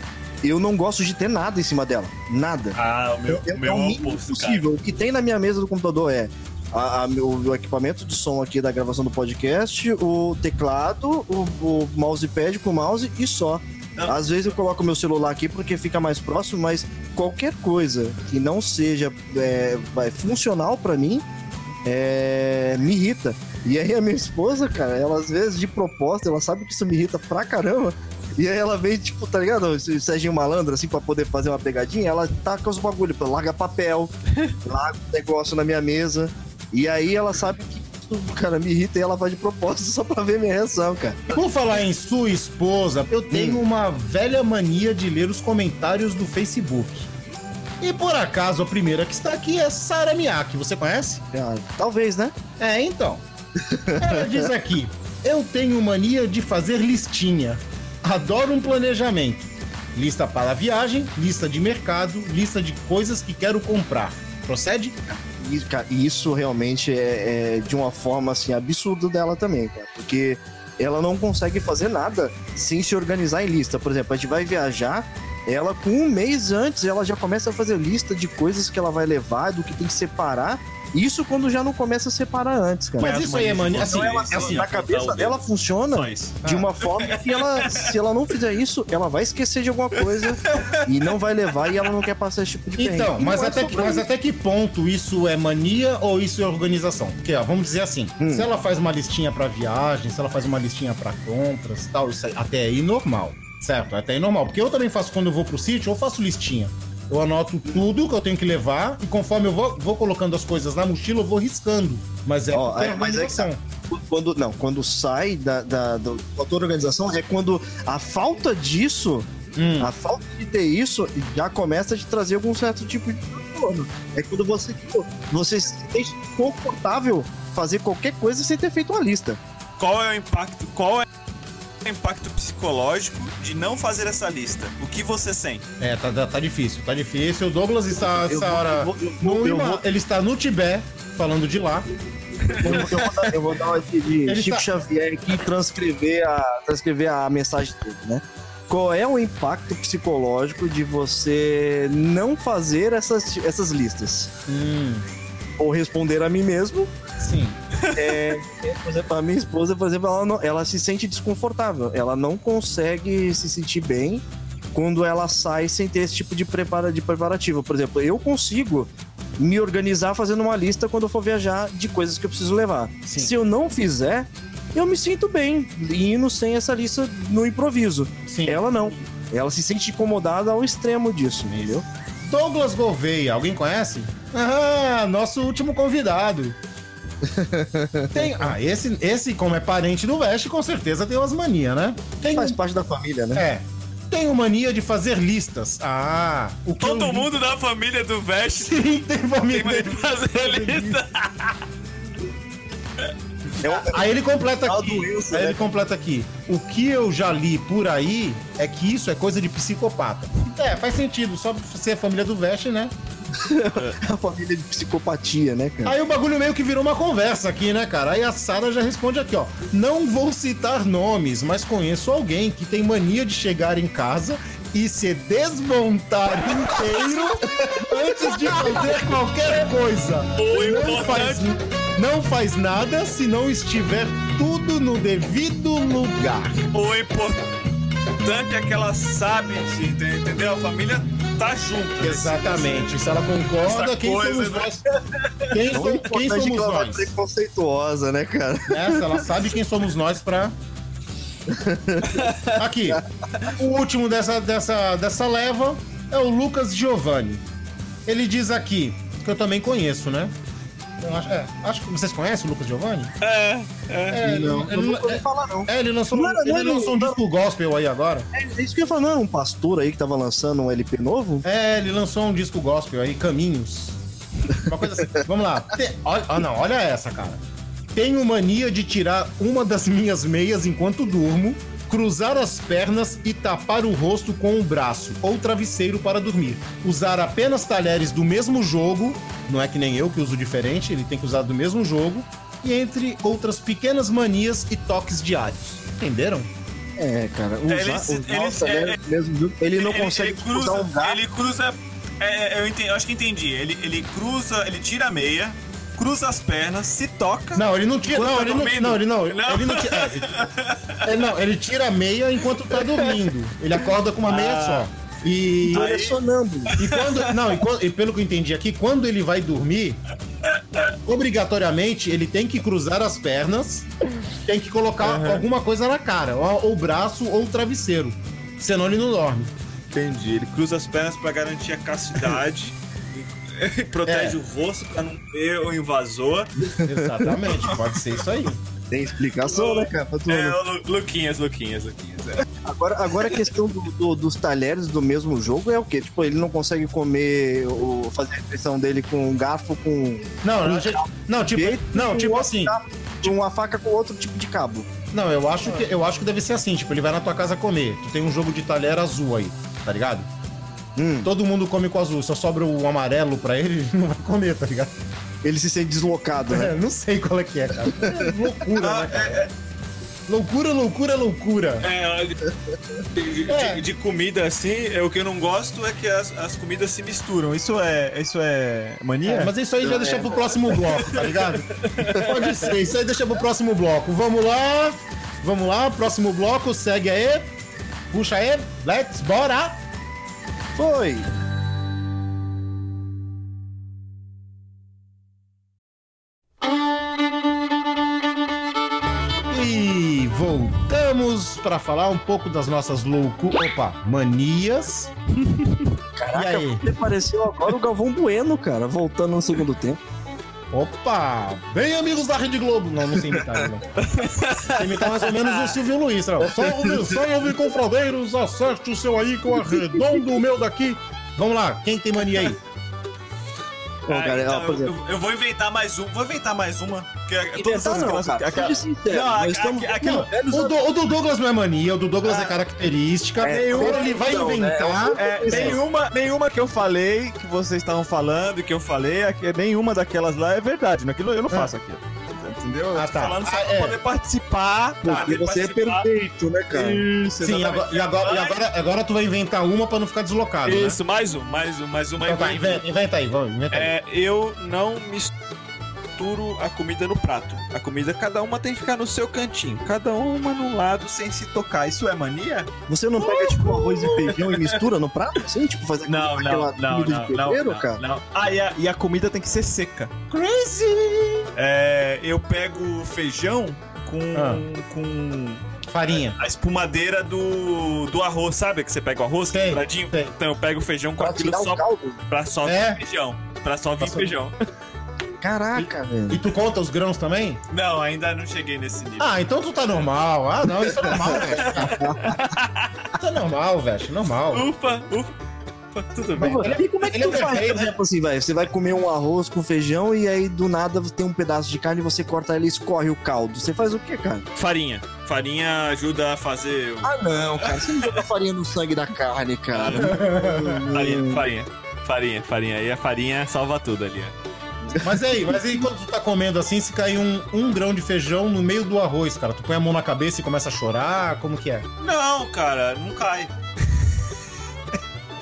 eu não gosto de ter nada em cima dela. Nada. Ah, o meu, Eu- o meu é o é mínimo oposto, cara. possível. O que tem na minha mesa do computador é a, a- meu- o equipamento de som aqui da gravação do podcast, o teclado, o, o mousepad com o mouse e só. Não. Às vezes eu coloco meu celular aqui porque fica mais próximo, mas qualquer coisa que não seja é, vai, funcional pra mim é, me irrita. E aí a minha esposa, cara, ela às vezes de proposta, ela sabe que isso me irrita pra caramba. E aí ela vem, tipo, tá ligado? O Serginho Malandro, assim, pra poder fazer uma pegadinha, ela taca os bagulho, larga papel, larga o negócio na minha mesa. E aí ela sabe que cara, me irrita e ela vai de propósito só pra ver minha reação, cara. Por falar em sua esposa, eu tenho uma velha mania de ler os comentários do Facebook. E por acaso a primeira que está aqui é Sara Miyake, você conhece? Ah, talvez, né? É, então. Ela diz aqui: Eu tenho mania de fazer listinha. Adoro um planejamento. Lista para viagem, lista de mercado, lista de coisas que quero comprar. Procede? E isso realmente é, é de uma forma assim absurda dela também, cara, porque ela não consegue fazer nada sem se organizar em lista. Por exemplo, a gente vai viajar, ela com um mês antes ela já começa a fazer lista de coisas que ela vai levar, do que tem que separar Isso quando já não começa a separar antes, cara. Mas isso aí é mania. Assim, Então ela, assim, ela- na cabeça dela funciona de uma forma que ela, se ela não fizer isso, ela vai esquecer de alguma coisa e não vai levar e ela não quer passar esse tipo de perrengue. Então, mas é até, só que, mas até que ponto isso é mania ou isso é organização? Porque, ó, vamos dizer assim, Hum. se ela faz uma listinha pra viagem, se ela faz uma listinha pra compras e tal, isso aí, até aí normal, certo? Até aí normal. Porque eu também faço quando eu vou pro sítio, eu faço listinha. Eu anoto tudo que eu tenho que levar e conforme eu vou, vou colocando as coisas na mochila, eu vou riscando. Mas é, porque é, mas é que organização. quando não, quando sai da, da, do- da tua organização é quando a falta disso, Hum. a falta de ter isso já começa a te trazer algum certo tipo de transtorno. É quando você tipo, você se sente confortável fazer qualquer coisa sem ter feito uma lista. Qual é o impacto? Qual é o impacto psicológico de não fazer essa lista? O que você sente? É, tá, tá, tá difícil, tá difícil. O Douglas está Eu essa hora. eu vou- eu vou- eu vou- Ele está no Tibete, falando de lá. Eu, eu vou, dar, eu vou dar uma de Ele Chico tá- Xavier aqui e transcrever a, transcrever a mensagem dele, né? Qual é o impacto psicológico de você não fazer essas, essas listas? Hum, Ou responder a mim mesmo, sim. é, por exemplo, a minha esposa, por exemplo, ela, não- ela se sente desconfortável. Ela não consegue se sentir bem quando ela sai sem ter esse tipo de, prepara, de preparativo. Por exemplo, eu consigo me organizar fazendo uma lista quando eu for viajar de coisas que eu preciso levar. Sim. Se eu não fizer, eu me sinto bem indo sem essa lista no improviso. Sim. Ela não. Ela se sente incomodada ao extremo disso, entendeu? Douglas Gouveia, alguém conhece? Ah, nosso último convidado. Tem, ah, esse, esse, como é parente do Veste, com certeza tem umas manias, né? Tem, Faz parte da família, né? é. Tenho mania de fazer listas. Ah, o que Todo eu mundo da família do Vest Sim, tem tem família. medo de fazer lista. É Aí ele completa aqui. doença, aí né? ele completa aqui. O que eu já li por aí é que isso é coisa de psicopata. É, faz sentido. Só ser família do Veste, né? a família de psicopatia, né, cara? Aí o bagulho meio que virou uma conversa aqui, né, cara? Aí a Sara já responde aqui, ó. Não vou citar nomes, mas conheço alguém que tem mania de chegar em casa e se desmontar inteiro antes de fazer qualquer coisa. O Não faz, importante- não faz nada se não estiver tudo no devido lugar. O importante é que ela sabe, entendeu? A família tá junto. Exatamente. Se ela concorda, Essa quem coisa, somos né? nós? Quem, so- quem importante é somos que ela vai nós? ser conceituosa, né, cara? Essa, ela sabe quem somos nós pra. Aqui, o último dessa, dessa, dessa leva é o Lucas Giovanni. Ele diz aqui, que eu também conheço, né? Eu acho, é, acho que vocês conhecem o Lucas Giovanni? É, é. É, ele, não, ele- eu não ele- ouvi falar, não. é, ele lançou, Não ele não lançou um disco gospel aí agora. É isso que eu ia falar, não era um pastor aí que tava lançando um LP novo? É, ele lançou um disco gospel aí, Caminhos. Uma coisa assim. Vamos lá. Te- olha, ah, não, olha essa, cara. Tenho mania de tirar uma das minhas meias enquanto durmo, cruzar as pernas e tapar o rosto com o braço ou travesseiro para dormir. Usar apenas talheres do mesmo jogo, não é que nem eu que uso diferente, ele tem que usar do mesmo jogo, e entre outras pequenas manias e toques diários. Entenderam? É, cara. Usar, Ele- usar ele- os talheres do mesmo- ele não consegue ele cruza, usar um gato. Ele cruza. é, é, eu, entendi, eu acho que entendi. Ele, ele cruza, ele tira a meia, cruza as pernas, se toca. Não, ele não tira. Enquanto Não, tá ele não, não, ele não. Não. Ele não tira. é, ele- não, ele tira a meia enquanto tá dormindo. Ele acorda com uma meia Ah. só. E, ele é sonâmbulo. e quando. Não, e, quando- e pelo que eu entendi aqui, quando ele vai dormir, obrigatoriamente ele tem que cruzar as pernas, tem que colocar alguma coisa na cara, ou, ou braço ou travesseiro. Senão ele não dorme. Entendi. Ele cruza as pernas pra garantir a castidade. protege É. o rosto pra não ter o invasor. Exatamente, pode ser isso aí. Tem explicação, né, cara? É, o Lu- Luquinhas, Luquinhas, Luquinhas. é. Agora, agora a questão do- do- dos talheres do mesmo jogo é o quê? Tipo, ele não consegue comer ou fazer a refeição dele com um garfo com, Não, a gente- não, tipo, jeito, não, com tipo assim. cabo, com uma faca com outro tipo de cabo. Não, eu acho que eu acho que deve ser assim, tipo, ele vai na tua casa comer. Tu tem um jogo de talher azul aí, tá ligado? Hum. Todo mundo come com azul, só sobra o amarelo pra ele, não vai comer, tá ligado? Ele se sente deslocado, né? É, não sei qual é que é, cara. É loucura, né, cara? Loucura, loucura, loucura. É, de, de- É. de- de comida assim, é, o que eu não gosto é que as, as comidas se misturam. Isso é, isso é mania? É, mas isso aí já deixa pro próximo bloco, tá ligado? Pode ser, isso aí deixa pro próximo bloco. Vamos lá, vamos lá, próximo bloco, segue aí. Puxa aí, let's, bora! Foi! E voltamos pra falar um pouco das nossas loucuras. Opa, manias. Caraca, pareceu agora o Galvão Bueno, cara, voltando no segundo tempo. Opa! Bem, amigos da Rede Globo. Não, não sei imitar, não. Sei imitar mais ou menos o Silvio Luiz, não. Salve, salve, confradeiros, acerte o seu aí que eu arredondo o meu daqui. Vamos lá, quem tem mania aí? Pô, Ah, cara, então, ó, eu, eu- eu vou inventar mais um. Vou inventar mais uma. Que é, todas não, cara, aquela- sincero, Não, estamos O do, o do Douglas não é mania, o do Douglas é Ah. característica. É, Agora ele vai então, né, inventar. É, nenhuma, nenhuma que eu falei, que vocês estavam falando, que eu falei, aqui, nenhuma daquelas lá é verdade. Naquilo eu não faço aquilo. Entendeu? Eu Ah, tá. falando só Ah, pra é. poder participar. Porque poder você é participar. perfeito, né, cara? Isso, Sim, agora, e, agora, e agora, agora tu vai inventar uma pra não ficar deslocado. né? Isso, mais um, mais um, mais uma. Então vai, inventa, inventa aí, vamos, inventa aí. É, eu não misturo a comida no prato. A comida, cada uma tem que ficar no seu cantinho. Cada uma num lado sem se tocar. Isso é mania? Você não pega, tipo, arroz e feijão e mistura no prato? Assim, tipo, faz aquela, Não, não, aquela não, comida não, de não, pedreiro, não, cara? não. Ah, e a, e a comida tem que ser seca. Crazy! É, eu pego feijão com, Ah. com Farinha. a espumadeira do, do arroz, sabe? Que você pega o arroz Sei, quebradinho. sei. Então eu pego o feijão com Pra aquilo só caldo? pra só É? vir feijão. Pra só vir Pra só- Caraca, velho. E tu conta os grãos também? Não, ainda não cheguei nesse nível. Ah, então tu tá normal. Ah, não, isso é normal, velho. É normal, velho. Normal. Ufa, ufa, tudo bem. Mas, e como é que ele é tu faz, por né? exemplo, assim, vai? Você vai comer um arroz com feijão e aí do nada tem um pedaço de carne e você corta ele e escorre o caldo. Você faz o quê, cara? Farinha. Farinha ajuda a fazer. o- Ah, não, cara. Você não joga farinha no sangue da carne, cara. Farinha, farinha. Farinha, farinha. Aí a farinha salva tudo ali. ó. Mas aí, mas aí quando tu tá comendo assim, se cair um, um grão de feijão no meio do arroz, cara, tu põe a mão na cabeça e começa a chorar? Como que é? Não, cara, não cai.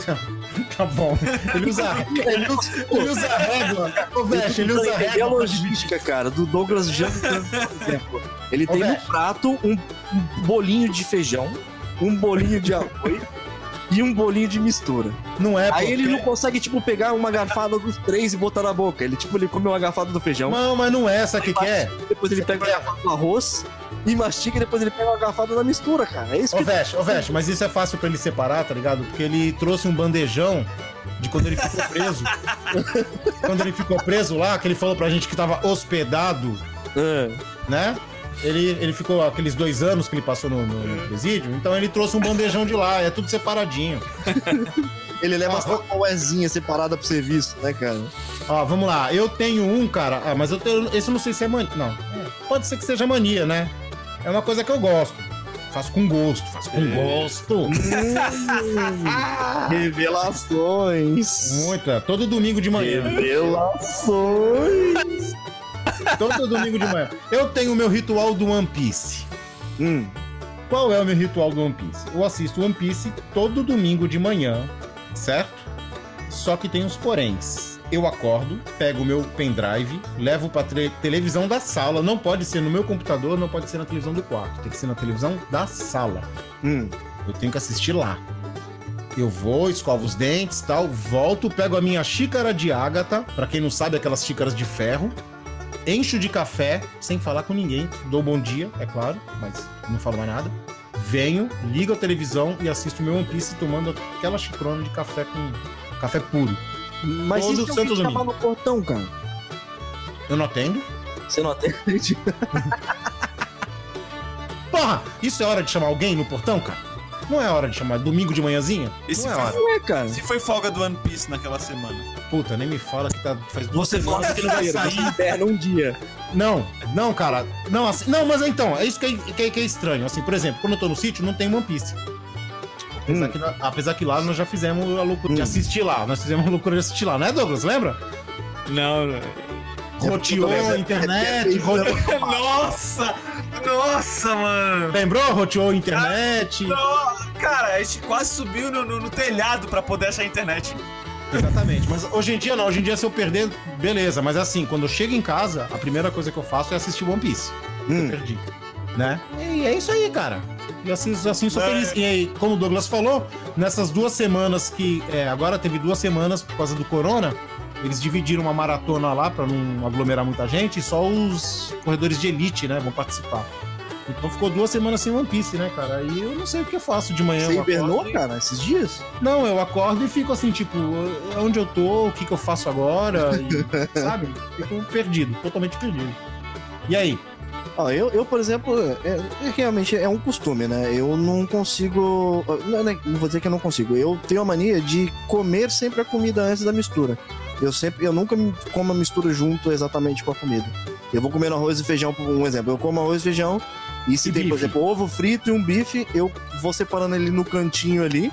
Tá bom. Ele usa, ele usa, ele usa régua. Ô, Veste, ele usa entender a régua. logística, cara, do Douglas Janta, por exemplo. Ele Ô, tem no prato um, um bolinho de feijão, um bolinho de arroz e um bolinho de mistura. Não é. Aí ele não consegue, tipo, pegar uma garfada dos três e botar na boca. Ele, tipo, ele come uma garfada do feijão, Não, mas não é essa que que é. depois ele pega uma garfada do arroz e mastiga e depois ele pega uma garfada da mistura, cara. É isso Ô, que Veste, ô, Veste, mas isso é fácil pra ele separar, tá ligado? Porque ele trouxe um bandejão de quando ele ficou preso. quando ele ficou preso lá, que ele falou pra gente que tava hospedado, Ah. né? Ele, ele ficou aqueles dois anos que ele passou no, no- presídio, então ele trouxe um bandejão de lá, é tudo separadinho. Ele leva Ah, só uma uezinha separada pro serviço, né, cara? Ó, vamos lá, eu tenho um, cara, ah, mas eu tenho, esse eu não sei se é mania, não, é, pode ser que seja mania, né? É uma coisa que eu gosto. Faço com gosto, faço com gosto. Revelações. Muita, todo domingo de manhã. Revelações. Todo domingo de manhã. Eu tenho o meu ritual do One Piece. Hum. Qual é o meu ritual do One Piece? Eu assisto One Piece todo domingo de manhã, certo? Só que tem uns poréns. Eu acordo, pego o meu pendrive, levo pra televisão da sala. Não pode ser no meu computador, não pode ser na televisão do quarto. Tem que ser na televisão da sala. Hum. Eu tenho que assistir lá. Eu vou, escovo os dentes tal, volto, pego a minha xícara de ágata, pra quem não sabe, aquelas xícaras de ferro, encho de café, sem falar com ninguém, dou bom dia, é claro, mas não falo mais nada. Venho, ligo a televisão e assisto meu One Piece tomando aquela xicrona de café com café puro. Mas Todo e se santo domingo. no portão, cara? Eu não atendo. Você não atende? Porra, isso é hora de chamar alguém no portão, cara? Não é hora de chamar domingo de manhãzinha? E se não é for- hora. Não é, cara. Se foi folga do One Piece naquela semana. Puta, nem me fala que tá, faz duas Você semanas que de não vai sair. interna um dia. Não, não, cara. Não, assim, não, mas então, é isso que é, que é- que é estranho. Assim, por exemplo, quando eu tô no sítio, não tem One Piece. Apesar, Hum. que, apesar que lá nós já fizemos a loucura de Hum. assistir lá. Nós fizemos a loucura de assistir lá, né, Douglas? Lembra? Não, não. Roteou internet, roteou... Nossa! Nossa, mano! lembrou? Roteou internet. Não, cara, a gente quase subiu no, no- no telhado pra poder achar a internet. Exatamente, mas hoje em dia não, hoje em dia se eu perder, beleza, mas assim, quando eu chego em casa, a primeira coisa que eu faço é assistir One Piece. Hum. Eu perdi, né? E é isso aí, cara. E assim, assim sou É. feliz. E aí, como o Douglas falou, nessas duas semanas que. é, agora teve duas semanas por causa do corona, eles dividiram uma maratona lá pra não aglomerar muita gente e só os corredores de elite, né, vão participar. Então ficou duas semanas sem One Piece, né, cara? Aí eu não sei o que eu faço de manhã. Você hibernou, e- cara, esses dias? não, eu acordo e fico assim, tipo, onde eu tô, o que, que eu faço agora, e, sabe? Fico perdido, totalmente perdido. E aí? Ó, eu, eu, por exemplo, é, é realmente é um costume, né? Eu não consigo. Não, não vou dizer que eu não consigo. Eu tenho a mania de comer sempre a comida antes da mistura. Eu sempre, eu nunca me- como a mistura junto exatamente com a comida. Eu vou comendo arroz e feijão, por um exemplo. Eu como arroz e feijão e se E tem, por bife? exemplo, ovo frito e um bife, eu vou separando ele no cantinho ali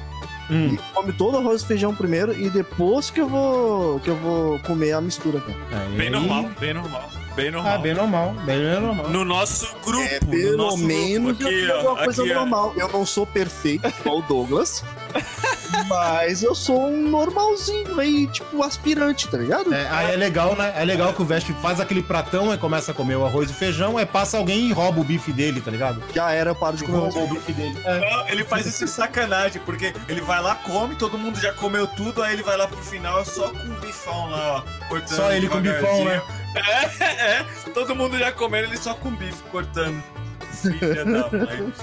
Hum. e come todo arroz e feijão primeiro e depois que eu vou que eu vou comer a mistura, cara. Aí- Bem normal, bem normal. Bem normal. Ah, bem normal, bem normal. No nosso grupo. É, no pelo nosso menos grupo. eu tenho alguma coisa aqui, ó. normal. Eu não sou perfeito igual o Douglas, mas eu sou um normalzinho aí, tipo aspirante, tá ligado? É, aí é legal, né? É legal que o Veste faz aquele pratão, aí começa a comer o arroz e feijão, aí passa alguém e rouba o bife dele, tá ligado? Já era, eu paro de comer. Rouba o bife dele. É. Não, ele faz isso em sacanagem, porque ele vai lá, come, todo mundo já comeu tudo, aí ele vai lá pro final só com o bifão lá, ó, cortando. Só ele com bifão, né? É, é, todo mundo já comeu, ele só com bife cortando. Filha da mãe.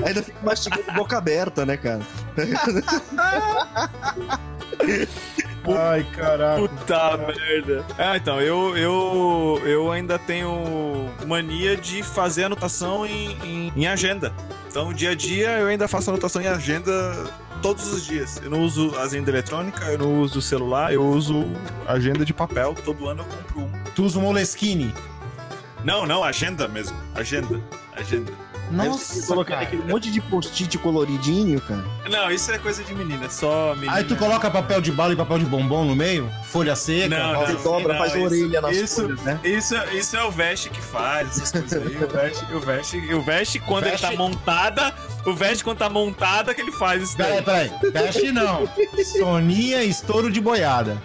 Ainda fica mastigando boca aberta, né, cara? Ai, caraca. Puta merda. Ah, então, eu, eu, eu ainda tenho mania de fazer anotação em, em, em agenda. Então, dia a dia, eu ainda faço anotação em agenda todos os dias. Eu não uso agenda eletrônica, eu não uso celular, eu uso agenda de papel. Todo ano eu compro uma. Tu usa o Moleskine. Não, não, agenda mesmo. Agenda. Agenda. Nossa, coloca cara. aquele monte de post-it coloridinho, cara. Não, isso é coisa de menina, só menina. Aí tu coloca papel de bala e papel de bombom no meio, folha seca, Não, rosa. Você não, dobra, não, faz isso- orelha nas isso- folhas, né? Isso, isso é o Veste que faz, essas coisas aí. O Veste, o Veste, o Veste quando Veste- ele tá montada, o Veste quando tá montada que ele faz isso daí. Peraí, peraí. Dash não. Soninha estouro de boiada.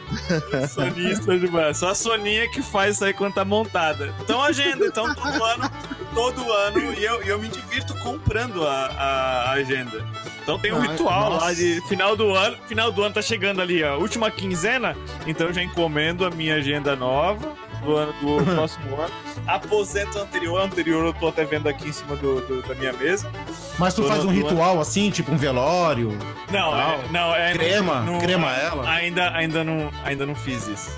Sonista de boa. Só a Soninha que faz isso aí quando tá montada. Então agenda, então todo ano, todo ano, e eu, e eu me divirto comprando a, a agenda. Então tem um Ai, ritual lá nossa. de final do ano, final do ano tá chegando ali, a última quinzena, então eu já encomendo a minha agenda nova do ano do próximo ano. Aposento anterior, anterior eu tô até vendo aqui em cima do, do- da minha mesa. Mas tu Do faz um ano- ritual assim, tipo um velório. Não, Não. é, não, é Crema? não- Crema ela? Ainda, ainda não, ainda não fiz isso.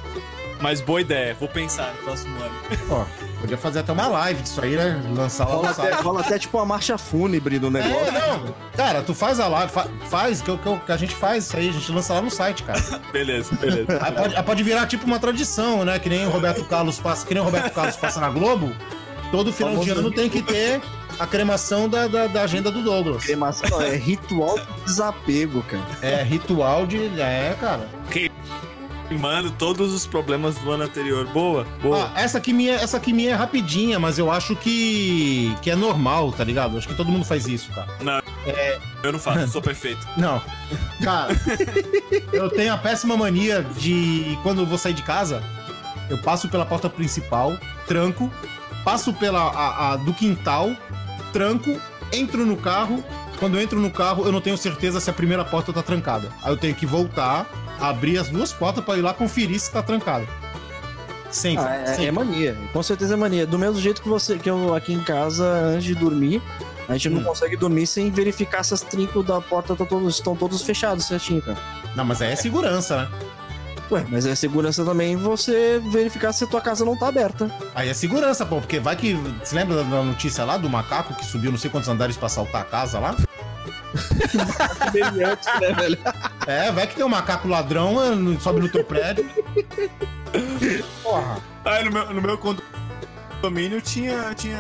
Mas boa ideia, vou pensar no próximo ano. Ó, podia fazer até uma live disso aí, né? Lançar lá Rola no até, site. rola até tipo uma marcha fúnebre do negócio. É, não. Cara, tu faz a live, fa- faz, que, o- que, o- que a gente faz isso aí, a gente lança lá no site, cara. Beleza, beleza. Aí pode, aí pode virar tipo uma tradição, né? Que nem o Roberto Carlos passa, que nem o Roberto Carlos passa na Globo. Todo final de ano tem que ter a cremação da, da, da agenda do Douglas. Cremação, é ritual de desapego, cara. É ritual de. É, cara. Mano, todos os problemas do ano anterior. Boa, boa. Ah, essa aqui minha, essa aqui minha é rapidinha, mas eu acho que que é normal, tá ligado? Acho que todo mundo faz isso, cara. Eu não faço, sou perfeito. Não. Cara, eu tenho a péssima mania de quando eu vou sair de casa, eu passo pela porta principal, tranco, passo pela a, a do quintal, tranco, entro no carro. Quando eu entro no carro, eu não tenho certeza se a primeira porta tá trancada. Aí eu tenho que voltar, abrir as duas portas pra ir lá conferir se tá trancada. Sempre. Ah, é, sempre. é mania, com certeza é mania. Do mesmo jeito que você, que eu aqui em casa, antes de dormir, a gente não Hum. consegue dormir sem verificar se as trincos da porta tá todos, estão todos fechados certinho, cara. Não, mas aí é segurança, né? Ué, mas é segurança também você verificar se a tua casa não tá aberta. Aí é segurança, pô, porque vai que. Você lembra da- da notícia lá do macaco que subiu não sei quantos andares pra assaltar a casa lá? Né, velho? É, vai que tem um macaco ladrão, sobe no teu prédio. Porra. Ah, no meu, no meu condomínio tinha, tinha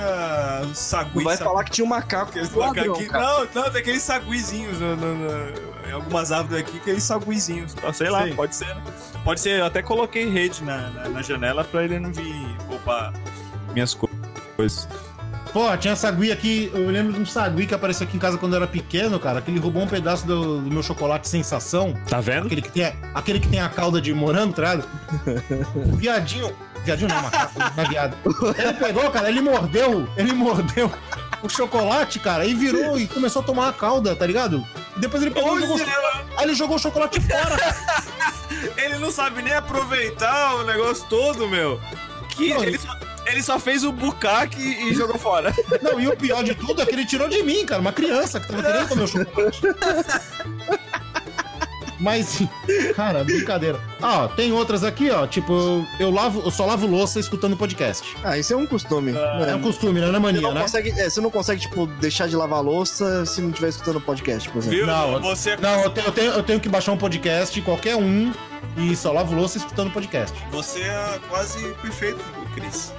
sagui. Vai sabe? falar que tinha um macaco Aqueles ladrão. Não, não, tem aqueles saguizinhos no- no- no- Tem algumas árvores aqui que é saguizinhos. Tá, sei lá, Sei. pode ser, né? Pode ser, eu até coloquei rede na, na, na janela pra ele não vir roubar minhas co- coisas. Pô, tinha sagui aqui. Eu lembro de um sagui que apareceu aqui em casa quando eu era pequeno, cara. Que ele roubou um pedaço do, do meu chocolate sensação. Tá vendo? Aquele que tem, a- aquele que tem a cauda de morango, tá ligado? O viadinho. Viadinho não, macaco, não é viado. Ele pegou, cara, ele mordeu. Ele mordeu o chocolate, cara, e virou e começou a tomar a cauda, tá ligado? E depois ele pegou e jogou. Aí ele jogou o chocolate fora. Ele não sabe nem aproveitar o negócio todo, meu. Que Não, ele, só, ele só fez o bucaque e jogou fora. Não, e o pior de tudo é que ele tirou de mim, cara, uma criança que tava querendo comer o chocolate. Mas, cara, brincadeira. Ah, ó, tem outras aqui, ó. Tipo, eu, eu lavo, eu só lavo louça escutando podcast. Ah, isso é um costume. É um costume, né? Não é Você mania, não, né? consegue, é, você não consegue, tipo, deixar de lavar a louça se não estiver escutando podcast, por exemplo. Viu? Não, você, Não, eu tenho, eu, tenho, eu tenho que baixar um podcast, qualquer um, e só lavo louça escutando podcast. você é quase perfeito, Cris.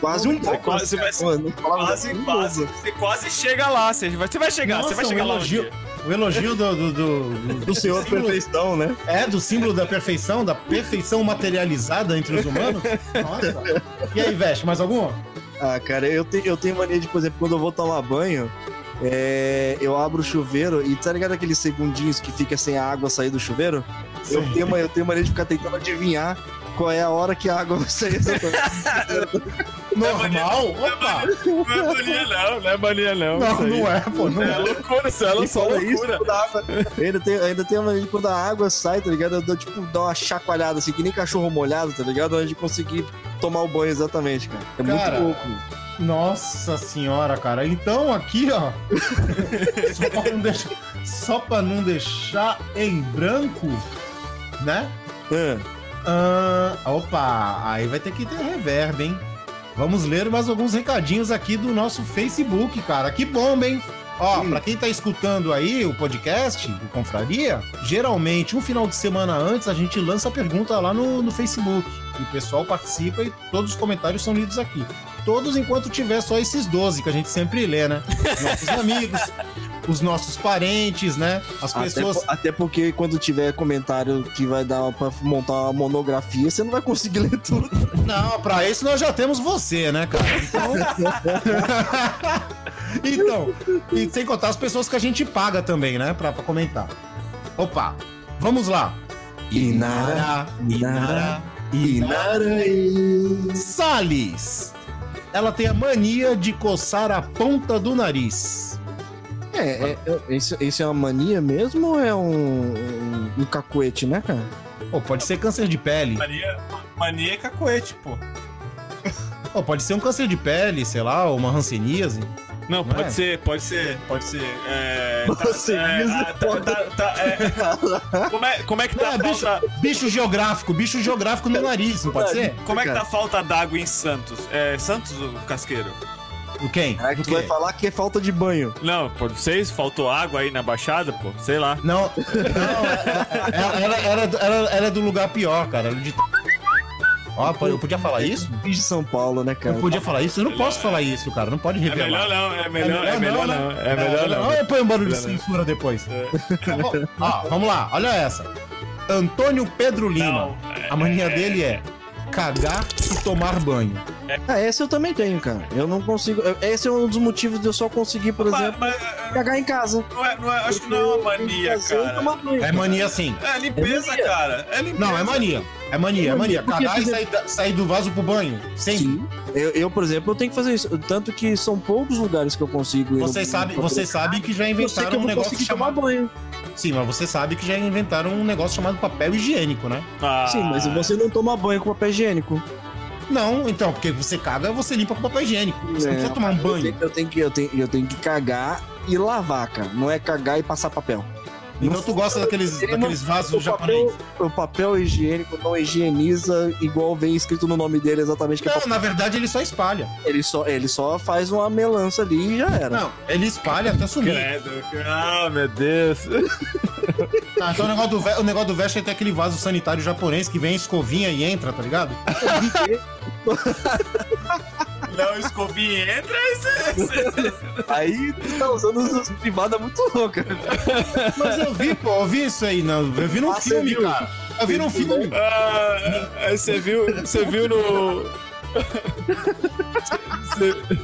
Quase um Você quase, você vai, quase, quase, você quase chega lá. Você vai, você vai chegar, Nossa, você vai um chegar lá. um elogio, dia. o elogio do, do, do, do- Do Senhor símbolo- Perfeição, né? É, do símbolo da perfeição, da perfeição materializada entre os humanos. Nossa. E aí, Veste, mais alguma? Ah, cara, eu, te, eu tenho mania de, por exemplo, quando eu vou tomar banho, é, eu abro o chuveiro e tá ligado aqueles segundinhos que fica sem a água sair do chuveiro? Eu tenho, eu tenho mania de ficar tentando adivinhar qual é a hora que a água vai sair exatamente. Normal? Opa! Não é mania, não, não é mania, não. Não, isso não é, pô, não É é. loucura, isso é só isso, loucura. eu ainda tenho, ainda tenho a mania de quando a água sai, tá ligado? Eu dou, tipo, dou uma chacoalhada assim, que nem cachorro molhado, tá ligado? Antes de conseguir tomar o banho exatamente, cara. É Cara, muito louco. Nossa senhora, cara. Então aqui, ó. só, pra não deixar, só pra não deixar em branco, né? Ah, Ah, opa, aí vai ter que ter reverb, hein? Vamos ler mais alguns recadinhos aqui do nosso Facebook, cara. Que bomba, hein? Ó, pra quem tá escutando aí o podcast, o Confraria, geralmente, um final de semana antes, a gente lança a pergunta lá no, no Facebook. E o pessoal participa e todos os comentários são lidos aqui. Todos enquanto tiver só esses 12 que a gente sempre lê, né? Os nossos amigos, os nossos parentes, né? As até, pessoas. po- até porque quando tiver comentário que vai dar pra montar uma monografia, você não vai conseguir ler tudo. Não, pra isso nós já temos você, né, cara? Então. então, e sem contar as pessoas que a gente paga também, né, pra, pra comentar. Opa, vamos lá. Inara, Inara, Inara e... Salles. Ela tem a mania de coçar a ponta do nariz. É, é, é isso, isso é uma mania mesmo ou é um, um, um cacuete, né, cara? Ou pode ser câncer de pele. Mania, mania é cacoete, pô. Ou pode ser um câncer de pele, sei lá, ou uma hanseníase. Não, Não pode é? ser, pode ser, pode ser. É, tá- Você é, ah, tá- foda. tá- tá- é, como, é, como é que tá Não, a é bicho, falta, bicho geográfico, bicho geográfico no nariz, não pode ser? como é que tá a falta d'água em Santos? É Santos o casqueiro? Do quem? É que tu vai falar que é falta de banho. Não, pô, vocês faltou água aí na baixada, pô, sei lá. Não, não é- é- ela, ela, ela, ela é do lugar pior, cara. É de... Ó, eu podia falar isso? Fiz de São Paulo, né, cara? Eu podia falar isso? Eu não posso falar isso, cara. Não pode É revelar. melhor não, é melhor, é melhor né? não, é melhor não. Eu ponho um barulho de Melhor censura depois. Ó, vamos lá, olha essa. Antônio Pedro Lima. Não, A mania dele é cagar e tomar banho. Ah, esse eu também tenho, cara. Eu não consigo. Esse é um dos motivos de eu só conseguir, por Mas, exemplo, mas, é, cagar em casa. não é, não é, acho que não é uma mania, cara. banho. É mania sim. É limpeza, É mania. cara. É limpeza. Não, é mania. É mania, é mania. Porque, Cagar e sair, sair do vaso pro banho. Sempre. Sim. Eu, eu, por exemplo, eu tenho que fazer isso. Tanto que são poucos lugares que eu consigo ir. Vocês sabem, vocês sabem que já Eu que inventaram eu um negócio chamado. banho. Sim, mas você sabe que já inventaram um negócio chamado papel higiênico, né? Ah, Sim, mas você não toma banho com papel higiênico. Não, então, porque você caga, você limpa com papel higiênico. Você não É. precisa tomar um Eu banho. tenho, eu tenho que, eu, tenho, eu tenho que cagar e lavar, cara. Não é cagar e passar papel. Então tu gosta daqueles, Ele daqueles vasos o japoneses. papel, o papel higiênico não higieniza igual vem escrito no nome dele exatamente que é Não, papel. na verdade ele só espalha. Ele só, ele só faz uma melança ali e já era. Não, ele espalha até sumir. Credo. Ah, meu Deus. Ah, então o negócio, do, ve- o negócio do veste é ter aquele vaso sanitário japonês que vem a escovinha e entra, tá ligado? Não, escovinha entra. Você... Aí tu tá usando as privadas muito loucas. Mas eu vi, pô, eu vi isso aí, não. Eu vi no Ah, filme, viu? cara. Eu vi no filme. Ah, aí você viu, você viu no.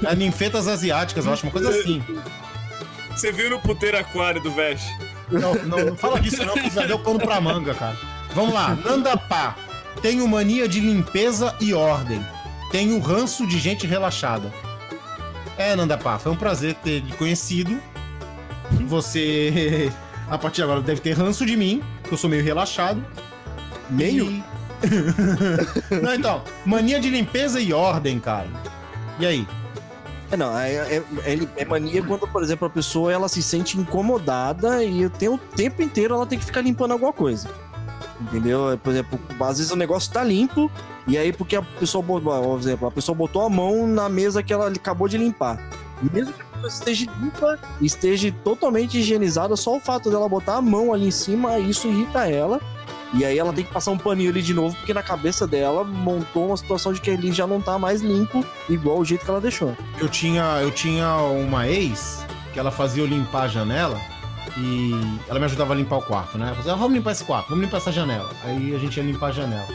É ninfetas asiáticas, eu acho uma coisa assim. Você viu no puteiro aquário do Vesh? Não, não, não fala disso não, que já deu pano pra manga, cara. Vamos lá, Nandapá. Tenho mania de limpeza e ordem. Tenho ranço de gente relaxada. É, Nandapá, foi um prazer ter te conhecido. Você, a partir de agora, deve ter ranço de mim, que eu sou meio relaxado. Meio? E- não, então, mania de limpeza e ordem, cara. E aí? É, não, é, é, é- é mania quando, por exemplo, a pessoa ela se sente incomodada e tem o tempo inteiro ela tem que ficar limpando alguma coisa. Entendeu? Por exemplo, às vezes o negócio tá limpo, e aí porque a pessoa botou, por exemplo, a pessoa botou a mão na mesa que ela acabou de limpar. Mesmo que a pessoa esteja limpa, esteja totalmente higienizada, só o fato dela botar a mão ali em cima, isso irrita ela. E aí ela tem que passar um paninho ali de novo, porque na cabeça dela montou uma situação de que ele já não tá mais limpo, igual o jeito que ela deixou. Eu tinha, eu tinha uma ex que ela fazia eu limpar a janela e ela me ajudava a limpar o quarto, né? Ela fazia, ah, vamos limpar esse quarto, vamos limpar essa janela. Aí a gente ia limpar a janela.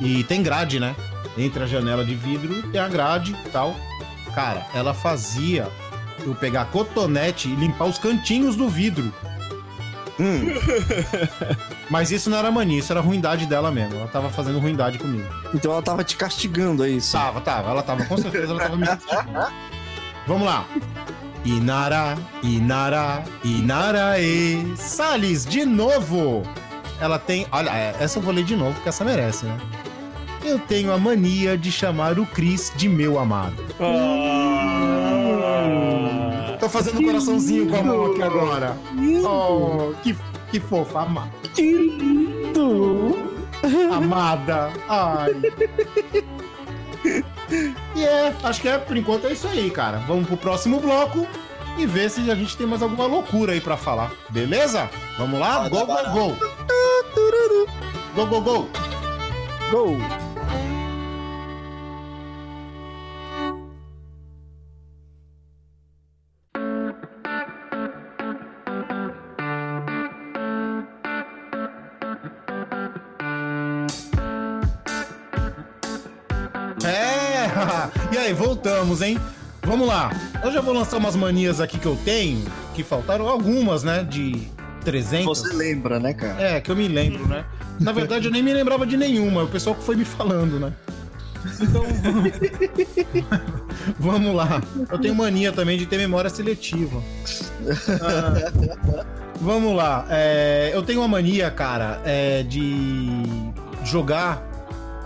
E tem grade, né? Entre a janela de vidro tem a grade e tal. Cara, ela fazia eu pegar cotonete e limpar os cantinhos do vidro. Hum, Mas isso não era mania, isso era ruindade dela mesmo. Ela tava fazendo ruindade comigo. então ela tava te castigando, é isso? Tava, tava, ela tava, com certeza ela tava me castigando. Vamos lá. Inara, Inara, Inaraê. Salles, de novo. Ela tem. Olha, é, essa eu vou ler de novo, porque essa merece, né? Eu tenho a mania de chamar o Chris de meu amado. Tô fazendo um coraçãozinho com a mão aqui agora. Oh, que, que fofa, amada. Que lindo! Amada. Ai. E é, acho que é, por enquanto é isso aí, cara. Vamos pro próximo bloco e ver se a gente tem mais alguma loucura aí pra falar. Beleza? Vamos lá? Go, go, go. Go, go, go. Gol! Aí, voltamos, hein? Vamos lá. Eu já vou lançar umas manias aqui que eu tenho, que faltaram algumas, né? De 300. Você lembra, né, cara? É, que eu me lembro, né? Na verdade, eu nem me lembrava de nenhuma, o pessoal que foi me falando, né? Então, vamos lá. Eu tenho mania também de ter memória seletiva. Ah, vamos lá. É, eu tenho uma mania, cara, é, de jogar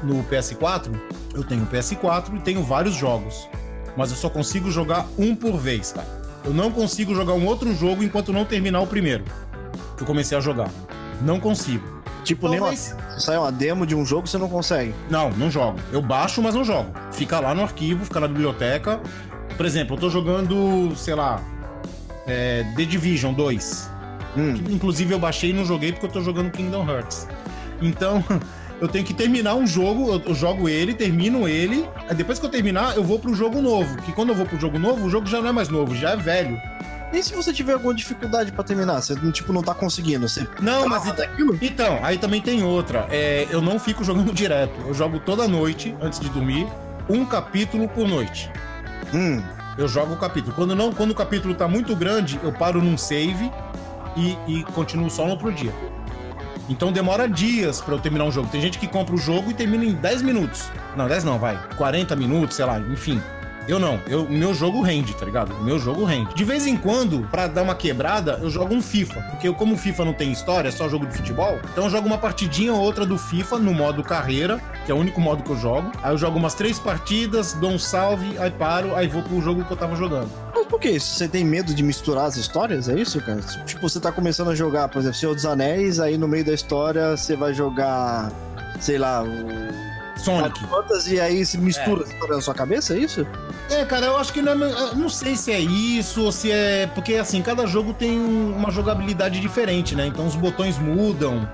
no PS4. Eu tenho PS4 e tenho vários jogos. Mas eu só consigo jogar um por vez, cara. Eu não consigo jogar um outro jogo enquanto não terminar o primeiro. Que eu comecei a jogar. Não consigo. Tipo, nem uma, Talvez- se sai uma demo de um jogo, você não consegue. Não, não jogo. Eu baixo, mas não jogo. Fica lá no arquivo, fica na biblioteca. Por exemplo, eu tô jogando, sei lá, é, The Division 2. Hum. que, inclusive eu baixei e não joguei porque eu tô jogando Kingdom Hearts. Então, eu tenho que terminar um jogo, eu, eu jogo ele, termino ele. Aí depois que eu terminar, eu vou pro jogo novo. Que quando eu vou pro jogo novo, o jogo já não é mais novo, já é velho. E se você tiver alguma dificuldade pra terminar? Você, tipo, não tá conseguindo? Você Não, mas trava daquilo? Então, aí também tem outra. É, eu não fico jogando direto. Eu jogo toda noite, antes de dormir, um capítulo por noite. Hum. Eu jogo o capítulo. Quando não, quando o capítulo tá muito grande, eu paro num save e, e continuo só no outro dia. Então demora dias pra eu terminar um jogo. Tem gente que compra o jogo e termina em 10 minutos. Não, 10 não, vai. 40 minutos, sei lá, enfim. Eu não. Eu, meu jogo rende, tá ligado? Meu jogo rende. De vez em quando, pra dar uma quebrada, eu jogo um FIFA. Porque eu, como FIFA não tem história, é só jogo de futebol, então eu jogo uma partidinha ou outra do FIFA no modo carreira, que é o único modo que eu jogo. Aí eu jogo umas três partidas, dou um salve, aí paro, aí vou pro jogo que eu tava jogando. Mas por que isso? Você tem medo de misturar as histórias? É isso, cara? Tipo, você tá começando a jogar, por exemplo, Senhor dos Anéis, aí no meio da história você vai jogar, sei lá, o. Sonic. Final Fantasy, e aí se mistura a história na sua cabeça, é isso? É, cara, eu acho que não, é, eu não sei se é isso ou se é. Porque assim, cada jogo tem um- uma jogabilidade diferente, né? Então os botões mudam.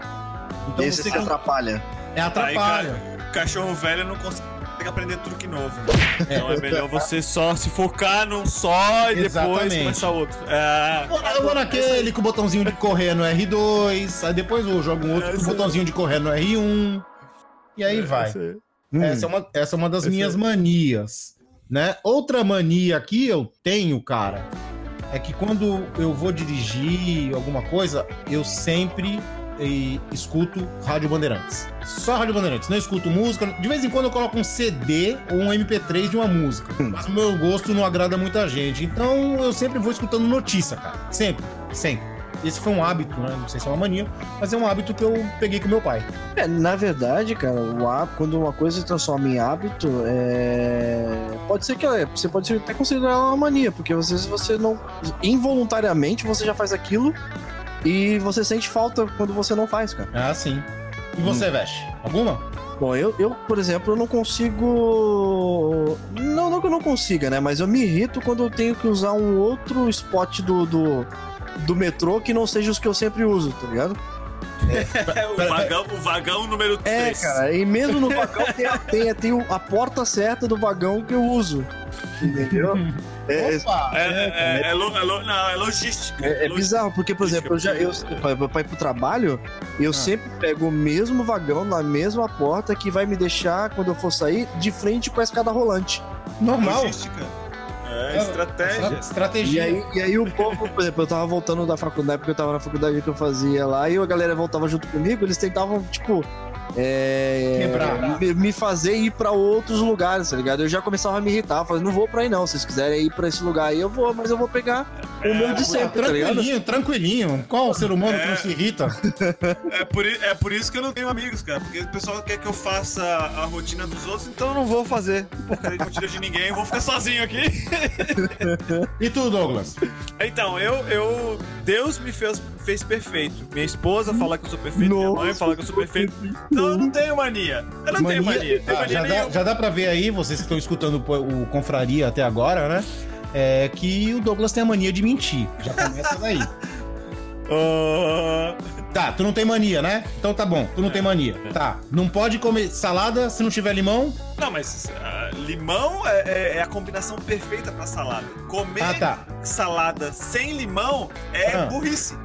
Então Esse você se atrapalha. é atrapalha. Aí, ca- cachorro velho não consegue. Que aprender truque novo. Então é melhor você só se focar num só e depois Exatamente. começar outro. É, Eu vou naquele com o botãozinho de correr no R2, aí depois eu jogo um outro É, com o aí. botãozinho de correr no R1. E aí vai. isso aí. Essa, é uma, essa é uma das minhas manias, né? Outra mania que eu tenho, cara, é que quando eu vou dirigir alguma coisa, eu sempre eh, escuto Rádio Bandeirantes. Só Rádio Bandeirantes, não escuto música. De vez em quando eu coloco um CD ou um MP3 de uma música. Mas o meu gosto não agrada muita gente. Então eu sempre vou escutando notícia, cara. Sempre, sempre. Esse foi um hábito, né? Não sei se é uma mania, mas é um hábito que eu peguei com meu pai. É, na verdade, cara, o hábito, quando uma coisa se transforma em hábito, é... pode ser que ela- você pode até considerar uma mania, porque às vezes você não. Involuntariamente você já faz aquilo e você sente falta quando você não faz, cara. Ah, sim. E você, Veste? Alguma? Bom, eu, eu, por exemplo, eu não consigo. Não, não que eu não consiga, né? Mas eu me irrito quando eu tenho que usar um outro spot do, do, do metrô que não seja os que eu sempre uso, tá ligado? É o vagão, o vagão número 3. É, cara, e mesmo no vagão tem, a- tem, tem a porta certa do vagão que eu uso. Entendeu? É, é- Opa! É, é, é, lo- lo- não, logística. é- bizarro, porque, por exemplo, eu já, eu, pra, pra ir pro trabalho, eu sempre pego o mesmo vagão na mesma porta que vai me deixar, quando eu for sair, de frente com a escada rolante. Normal. Logística. É, estratégia. E Estratégia. aí, e aí o povo, por exemplo, eu tava voltando da faculdade, porque eu tava na faculdade que eu fazia lá, e a galera voltava junto comigo, eles tentavam, tipo. É. Me, me fazer ir pra outros lugares, tá ligado? Eu já começava a me irritar, falando, não vou pra aí não. Se vocês quiserem ir pra esse lugar aí, eu vou, mas eu vou pegar o meu de sempre, tá ligado? tranquilinho, tranquilinho. Qual ser humano que não se irrita? É por, é por isso que eu não tenho amigos, cara. Porque o pessoal quer que eu faça a rotina dos outros, então eu não vou fazer de rotina de ninguém, eu vou ficar sozinho aqui. E tu, Douglas? Então, eu, eu. Deus me fez, fez perfeito. Minha esposa fala que eu sou perfeito, minha mãe fala que eu sou perfeito. Então eu não tenho mania. Eu não tenho mania. Tenho Ah, mania já, dá, já dá pra ver aí, vocês que estão escutando o, o Confraria até agora, né? É que o Douglas tem a mania de mentir. Já começa daí. Ah, Tá, tu não tem mania, né? Então tá bom, tu não tem mania. Tá, não pode comer salada se não tiver limão? não, mas ah, limão é, é- é a combinação perfeita pra salada. Comer Ah, tá. salada sem limão é Ah. burrice.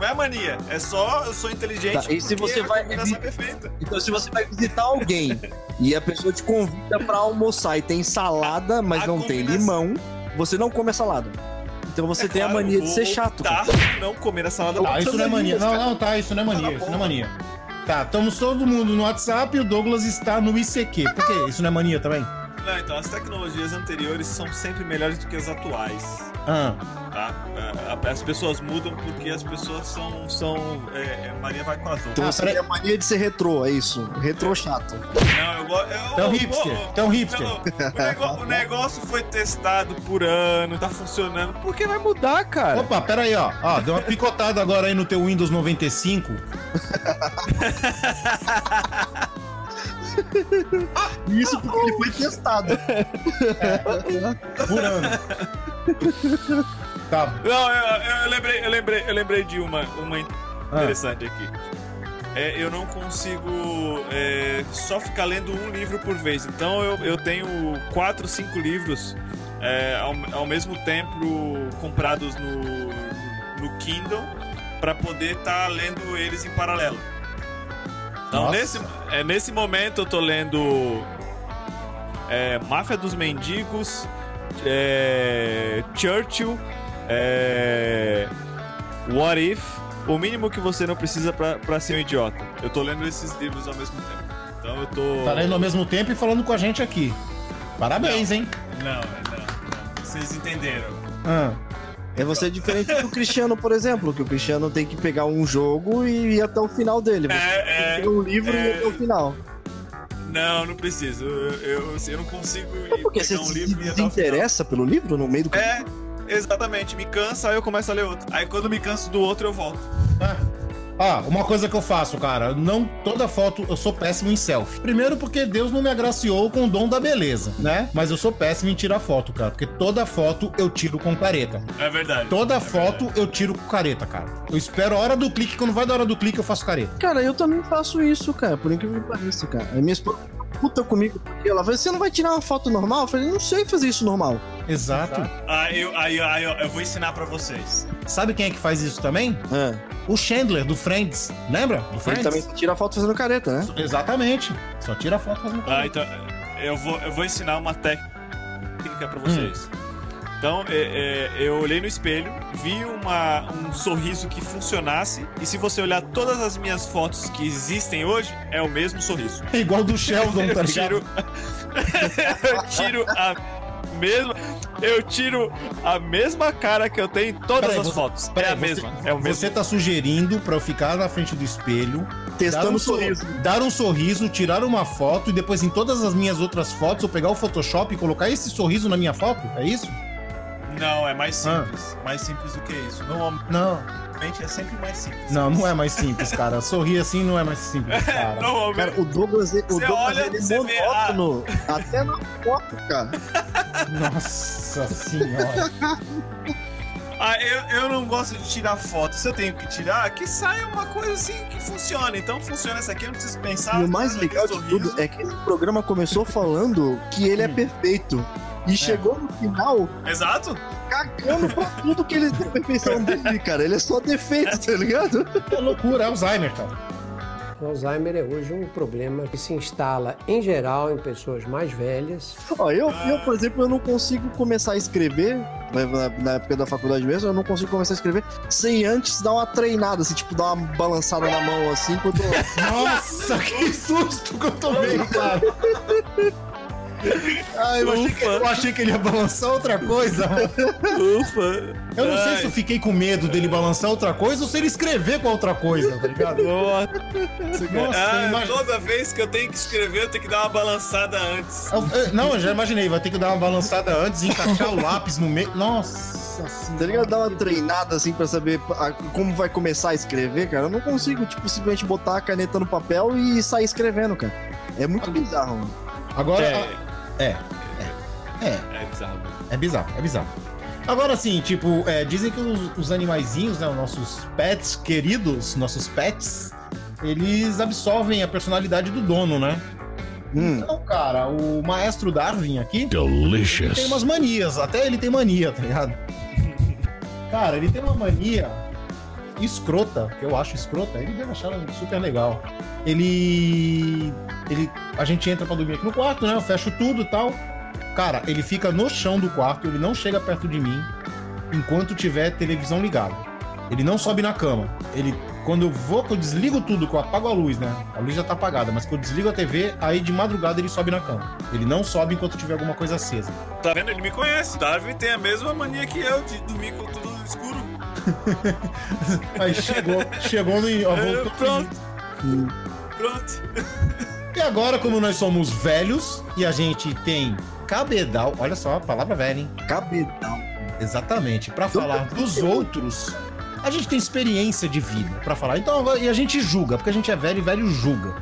Não é mania, é só eu sou inteligente. Tá, e se você a vai- é perfeita. Então, se você vai visitar alguém e a pessoa te convida pra almoçar e tem salada, mas A não tem combinação- limão, você não come a salada. Então você tem a Claro, mania eu de ser chato. por não comer a salada Tá, isso não é mania. Não, não, tá, isso não é mania, Tá isso não é mania. Tá, estamos todo mundo no WhatsApp e o Douglas está no ICQ. Por quê? Isso não é mania também? Não, então as tecnologias anteriores são sempre melhores do que as atuais. Ah, Tá? É, As pessoas mudam porque as pessoas são. são é, é, Maria vai com as Então outras. Ah, você peraí. tem a mania de ser retrô, é isso. Retrô chato. Não, eu gosto. Então hipster, então hipster. O, nego- o negócio foi testado por ano, tá funcionando. Por que vai mudar, cara? Opa, pera aí, ó. Ó, deu uma picotada agora aí no teu Windows 95. Isso porque ele foi testado. Por ano. Tá. Não, eu, eu- lembrei, eu lembrei, eu lembrei de uma, uma Ah, interessante aqui. É, eu não consigo é, só ficar lendo um livro por vez. Então eu, eu tenho quatro, cinco livros é, ao, ao mesmo tempo comprados no, no Kindle para poder estar lendo eles em paralelo. Então Nossa. nesse, é, nesse momento eu tô lendo é, Máfia dos Mendigos, é, Churchill, é, What If, o mínimo que você não precisa pra, pra ser um idiota. Eu tô lendo esses livros ao mesmo tempo. Então eu tô. Tá lendo ao mesmo tempo e falando com a gente aqui. Parabéns, hein? Não, não, não. Vocês entenderam. Ah, É você diferente do Cristiano, por exemplo, que o Cristiano tem que pegar um jogo e ir até o final dele. Você É, tem é. que pegar um livro e ir é. até o final. Não, não preciso. Eu, eu, eu não consigo ir Porque você pegar um se livro e final. desinteressa pelo livro no meio do É, exatamente. Me cansa, aí eu começo a ler outro. Aí quando me canso do outro, eu volto. ah. Ah, uma coisa que eu faço, cara, não toda foto eu sou péssimo em selfie. Primeiro porque Deus não me agraciou com o dom da beleza, né? Mas eu sou péssimo em tirar foto, cara, porque toda foto eu tiro com careta. É verdade. Toda É foto eu tiro com careta, cara. Eu espero a hora do clique, quando vai da hora do clique eu faço careta. Cara, eu também faço isso, cara, por incrível que pareça, cara. A minha esposa puta comigo porque ela falou: você não vai tirar uma foto normal? Eu falei, não sei fazer isso normal. Exato. Aí, eu, aí, aí eu, eu vou ensinar pra vocês. Sabe quem é que faz isso também? É. O Chandler, do Friends. Lembra? Do Ele Friends? também tira foto fazendo careta, né? Exatamente. Só tira foto fazendo Ah, então eu vou, eu vou ensinar uma técnica pra vocês. Então, é, é, eu olhei no espelho, vi uma, um sorriso que funcionasse, e se você olhar todas as minhas fotos que existem hoje, é o mesmo sorriso. É igual do Sheldon, tá Eu ligado? tiro, eu tiro a mesma. Eu tiro a mesma cara que eu tenho em todas Peraí, as você- fotos. Peraí, é a você- mesma. É o mesmo. Você tá sugerindo pra eu ficar na frente do espelho, Testando dar um o sorriso. dar um sorriso, tirar uma foto e depois em todas as minhas outras fotos eu pegar o Photoshop e colocar esse sorriso na minha foto? É isso? Não, é mais Ah. simples. Mais simples do que isso. Normalmente Não. é sempre mais simples. Não, não é mais simples, cara. Sorrir assim não é mais simples, cara. Normalmente. Cara, o Douglas, o Douglas olha, ele é monótono. Até na foto, cara. Nossa senhora. Ah, eu, eu não gosto de tirar foto. Se eu tenho que tirar, que saia uma coisa assim que funcione. Então funciona essa aqui, eu não preciso pensar. e o mais legal de tudo é que esse programa começou falando que ele é perfeito. E chegou no final Exato? cagando pra tudo que ele tem a perfeição dele, cara. Ele é só defeito, tá ligado? É loucura, é Alzheimer, cara. O Alzheimer é hoje um problema que se instala em geral em pessoas mais velhas. Ó, eu, eu, por exemplo, eu não consigo começar a escrever, na, na- época da faculdade mesmo, eu não consigo começar a escrever sem antes dar uma treinada, assim, tipo, dar uma balançada na mão, assim, quando eu... Nossa, que susto que eu tomei, cara. Ai, eu, achei que, eu achei que ele ia balançar outra coisa. Ufa. Eu não sei se eu fiquei com medo dele balançar outra coisa ou se ele escrever com outra coisa, tá ligado? Nossa, Nossa, imagina- toda vez que eu tenho que escrever, eu tenho que dar uma balançada antes. Eu- eu- Não, eu já imaginei, vai ter que dar uma balançada antes e encaixar o lápis no meio. Nossa Tá senhora. ligado? Dar uma treinada, assim, pra saber a- como vai começar a escrever, cara. Eu não consigo, tipo, simplesmente botar a caneta no papel e sair escrevendo, cara. É muito bizarro, mano. Agora. É, É. É. É. é bizarro. É bizarro, é bizarro. Agora sim, tipo, é, dizem que os, os animaizinhos, né, os nossos pets queridos, nossos pets, eles absorvem a personalidade do dono, né? Hum. Então, cara, o maestro Darwin aqui Delicious. tem umas manias, até ele tem mania, tá ligado? Cara, ele tem uma mania escrota, que eu acho escrota, ele deve achar super legal. Ele. ele a gente entra pra dormir aqui no quarto, né? Eu fecho tudo e tal. Cara, ele fica no chão do quarto, ele não chega perto de mim enquanto tiver televisão ligada. Ele não sobe na cama. Ele, quando eu vou, que eu desligo tudo, que eu apago a luz, né? A luz já tá apagada, mas quando eu desligo a TV, aí de madrugada ele sobe na cama. Ele não sobe enquanto tiver alguma coisa acesa. Tá vendo? Ele me conhece. Darwin tem a mesma mania que eu de dormir com tudo. Aí chegou, chegou no. Ó, voltou Pronto. Pronto. E agora, como nós somos velhos e a gente tem cabedal, olha só, a palavra velha, hein? Cabedal. Exatamente, pra falar dos outros, a gente tem experiência de vida pra falar. Então, e a gente julga, porque a gente é velho e velho julga.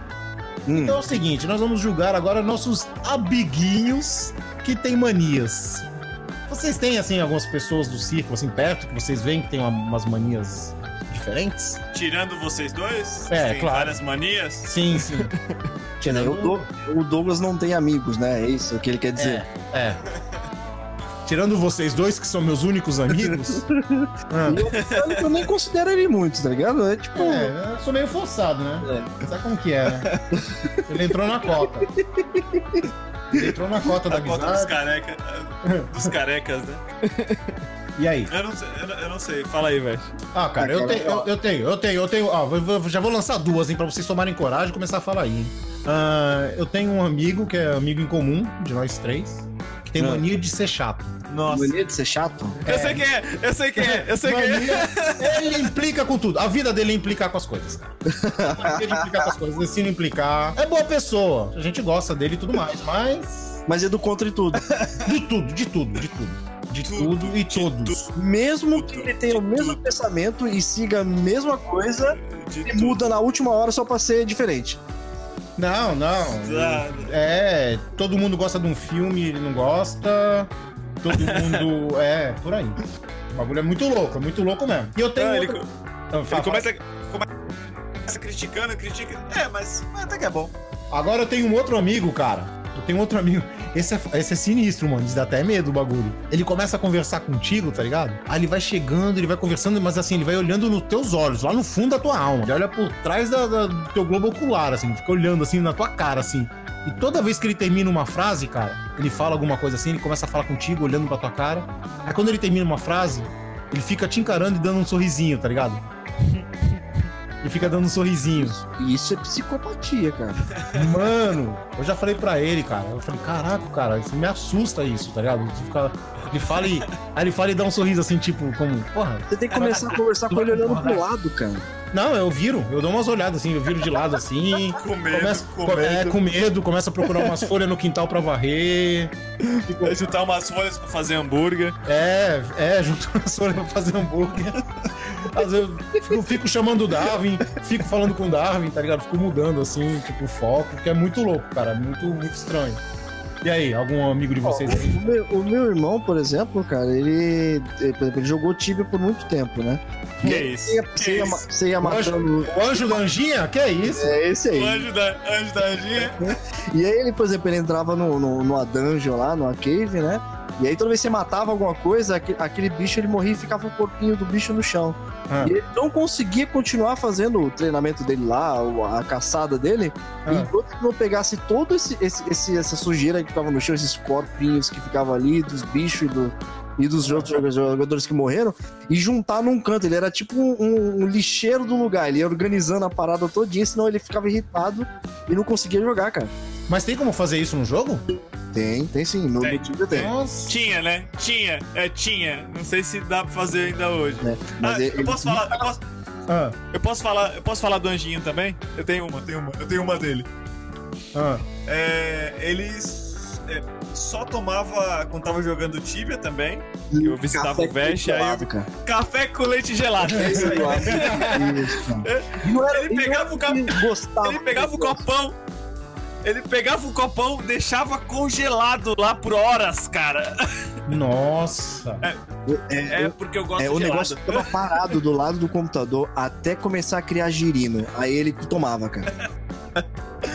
Hum. Então é o seguinte, nós vamos julgar agora nossos amiguinhos que têm manias. Vocês têm, assim, algumas pessoas do círculo, assim, perto, que vocês veem que tem uma- umas manias diferentes? Tirando vocês dois, É, tem claro. várias manias. Sim, sim. O, Dou- o Douglas não tem amigos, né? É isso que ele quer dizer. É, é. Tirando vocês dois, que são meus únicos amigos. ah, Eu, eu nem considero ele muito, tá ligado? É tipo. é, eu sou meio forçado, né? Sabe como que é, né? Ele entrou na cota. Ele entrou na cota da A conta dos carecas. Dos carecas, né? E aí? Eu não sei, eu não, eu não sei. Fala aí, velho. Ah, cara, eu tenho, eu, eu tenho, eu tenho, eu tenho. Vou- já vou lançar duas, hein, pra vocês tomarem coragem e começar a falar aí. hein? Ah, eu tenho um amigo que é amigo em comum de nós três, que tem Ah. mania de ser chato. Nossa. Mania de ser chato? Eu sei quem é, eu sei quem é, eu sei quem é. Mania, ele implica com tudo. A vida dele é implicar com as coisas, cara. Mania de implicar com as coisas, ensina a implicar. É boa pessoa, a gente gosta dele e tudo mais, mas. Mas é do contra e tudo. De tudo, de tudo, de tudo. De Tudo, tudo e de todos. Mesmo que ele tenha o mesmo pensamento e siga a mesma coisa, De ele tudo. muda na última hora só pra ser diferente. Não, não. É, todo mundo gosta de um filme, ele não gosta. Todo mundo. é, por aí. O bagulho é muito louco, é muito louco mesmo. E eu tenho. Ele, outra- Ah, ele fala, começa, começa criticando, critica. É, mas até que é bom. Agora eu tenho um outro amigo, cara. Eu tenho outro amigo. Esse é, esse é sinistro, mano. Dá até medo o bagulho. Ele começa a conversar contigo, tá ligado? Aí ele vai chegando, ele vai conversando, mas assim, ele vai olhando nos teus olhos, lá no fundo da tua alma. Ele olha por trás da- da- do teu globo ocular, assim, fica olhando assim na tua cara, assim. E toda vez que ele termina uma frase, cara, ele fala alguma coisa assim, ele começa a falar contigo, olhando pra tua cara. Aí quando ele termina uma frase, ele fica te encarando e dando um sorrisinho, tá ligado? Ele fica dando um sorrisinho. E Isso é psicopatia, cara. Mano, eu já falei pra ele, cara. Eu falei, caraca, cara, isso me assusta isso, tá ligado? Você fica- Ele fala e. Aí ele fala e dá um sorriso assim, tipo, como. Porra. Você tem que começar a conversar com ele olhando pro lado, cara. Não, eu viro, eu dou umas olhadas assim, eu viro de lado assim. Com medo, começo, com co- é, medo. com medo, começa a procurar umas folhas no quintal pra varrer. Vai juntar umas folhas pra fazer hambúrguer. É, é, junto as folhas pra fazer hambúrguer. Às vezes eu fico, fico chamando o Darwin, fico falando com o Darwin, tá ligado? Fico mudando assim, tipo, o foco, que é muito louco, cara, muito, muito estranho. E aí, algum amigo de vocês aí? O meu, o meu irmão, por exemplo, cara, ele, ele, por exemplo, ele jogou Tibia por muito tempo, né? Que isso? Você ia, Que você ia, isso? você ia O anjo, matando. o anjo da Anjinha? Que é isso? É esse aí. O anjo da, anjo da anjinha. E aí ele, por exemplo, ele entrava no, no, numa dungeon lá, numa cave, né? E aí toda vez que você matava alguma coisa, aquele, aquele bicho ele morria e ficava o corpinho do bicho no chão. Ah. E ele não conseguia continuar fazendo o treinamento dele lá, a caçada dele, Ah. enquanto ele não pegasse todo esse, esse, essa sujeira que ficava no chão, esses corpinhos que ficavam ali, dos bichos e, do- e dos outros joga- jogadores que morreram, e juntar num canto. Ele era tipo um, um lixeiro do lugar, ele ia organizando a parada todinha, senão ele ficava irritado e não conseguia jogar, cara. Mas tem como fazer isso no jogo? Tem, tem sim. No, Tem. no Tibia tem. Nossa. Tinha, né? Tinha. É, tinha. Não sei se dá pra fazer ainda hoje. né? Mas Ah, ele- eu posso falar, eu posso, Ah, eu posso falar, eu posso falar do anjinho também? Eu tenho uma, tenho uma, eu tenho uma dele. ah. É, eles é, só tomava quando tava jogando Tibia também. Eu visitava Café o Vest, aí eu cara. café com leite gelado. É isso aí. Isso. E era- Ele e pegava o cap- ele. Ele pegava o copão. Ele pegava o copão, deixava congelado lá por horas, cara. Nossa. É, É porque eu gosto é, de o gelado. negócio ficava parado do lado do computador até começar a criar girino. Aí ele tomava, cara.